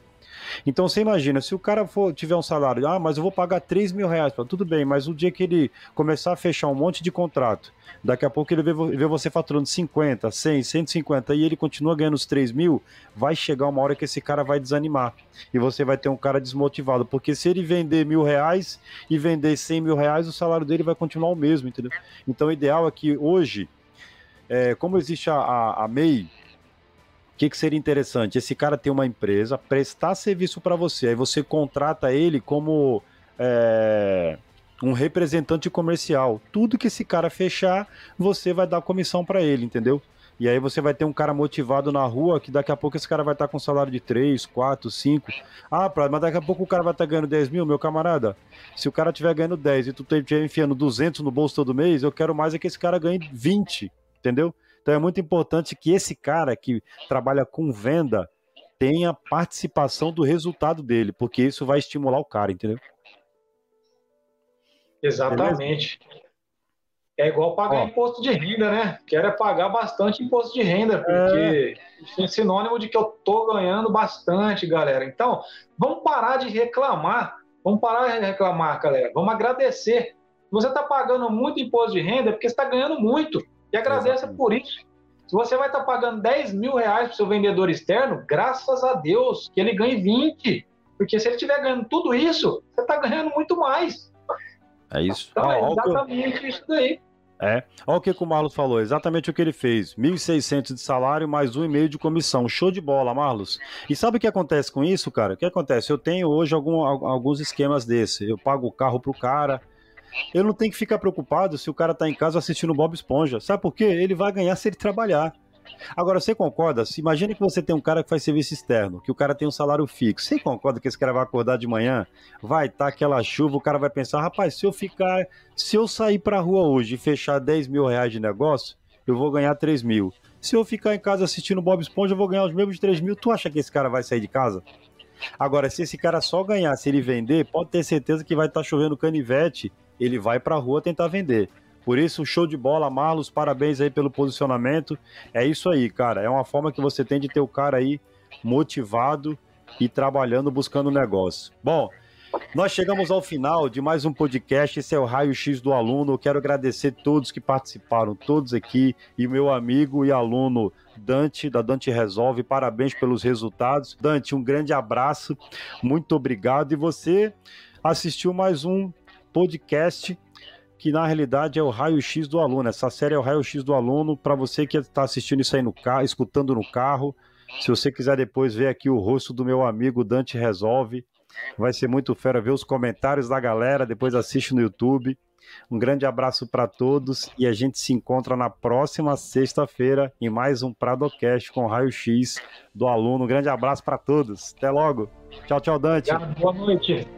Então você imagina, se o cara for, tiver um salário, ah, mas eu vou pagar 3 mil reais, tudo bem, mas o dia que ele começar a fechar um monte de contrato, daqui a pouco ele vê, vê você faturando 50, 100, 150 e ele continua ganhando os 3 mil, vai chegar uma hora que esse cara vai desanimar e você vai ter um cara desmotivado, porque se ele vender mil reais e vender 100 mil reais, o salário dele vai continuar o mesmo, entendeu? Então o ideal é que hoje, é, como existe a, a, a MEI, que, que seria interessante? Esse cara tem uma empresa, prestar serviço para você, aí você contrata ele como é, um representante comercial. Tudo que esse cara fechar, você vai dar comissão para ele, entendeu? E aí você vai ter um cara motivado na rua que daqui a pouco esse cara vai estar tá com um salário de 3, 4, 5. Ah, mas daqui a pouco o cara vai estar tá ganhando 10 mil, meu camarada. Se o cara estiver ganhando 10 e tu estiver enfiando 200 no bolso todo mês, eu quero mais é que esse cara ganhe 20, entendeu? Então é muito importante que esse cara que trabalha com venda tenha participação do resultado dele, porque isso vai estimular o cara, entendeu? Exatamente. Beleza? É igual pagar Ó. imposto de renda, né? Quero é pagar bastante imposto de renda, porque é... isso é sinônimo de que eu tô ganhando bastante, galera. Então, vamos parar de reclamar. Vamos parar de reclamar, galera. Vamos agradecer. Você está pagando muito imposto de renda é porque você está ganhando muito. E agradeça Exatamente. por isso. Se você vai estar tá pagando 10 mil reais para o seu vendedor externo, graças a Deus que ele ganhe 20. Porque se ele estiver ganhando tudo isso, você está ganhando muito mais. É isso. Então, ah, é exatamente que... isso daí. É, olha o que, que o Marlos falou, exatamente o que ele fez. 1.600 de salário mais um e meio de comissão. Show de bola, Marlos. E sabe o que acontece com isso, cara? O que acontece? Eu tenho hoje algum, alguns esquemas desse. Eu pago o carro pro cara, eu não tenho que ficar preocupado se o cara tá em casa assistindo Bob Esponja. Sabe por quê? Ele vai ganhar se ele trabalhar. Agora, você concorda? Imagine que você tem um cara que faz serviço externo, que o cara tem um salário fixo. Você concorda que esse cara vai acordar de manhã, vai estar tá aquela chuva, o cara vai pensar, rapaz, se eu ficar, se eu sair pra rua hoje e fechar 10 mil reais de negócio, eu vou ganhar 3 mil. Se eu ficar em casa assistindo Bob Esponja, eu vou ganhar os mesmos 3 mil. Tu acha que esse cara vai sair de casa? Agora, se esse cara só ganhar, se ele vender, pode ter certeza que vai estar tá chovendo canivete ele vai para a rua tentar vender. Por isso, show de bola, Marlos, parabéns aí pelo posicionamento. É isso aí, cara. É uma forma que você tem de ter o cara aí motivado e trabalhando, buscando negócio. Bom, nós chegamos ao final de mais um podcast. Esse é o Raio X do Aluno. Eu quero agradecer todos que participaram, todos aqui, e meu amigo e aluno Dante, da Dante Resolve. Parabéns pelos resultados. Dante, um grande abraço, muito obrigado. E você assistiu mais um podcast que na realidade é o raio-x do aluno. Essa série é o raio-x do aluno para você que está assistindo isso aí no carro, escutando no carro. Se você quiser depois ver aqui o rosto do meu amigo Dante Resolve, vai ser muito fera ver os comentários da galera, depois assiste no YouTube. Um grande abraço para todos e a gente se encontra na próxima sexta-feira em mais um Pradocast com Raio X do aluno. Um grande abraço para todos. Até logo. Tchau, tchau, Dante. Boa noite.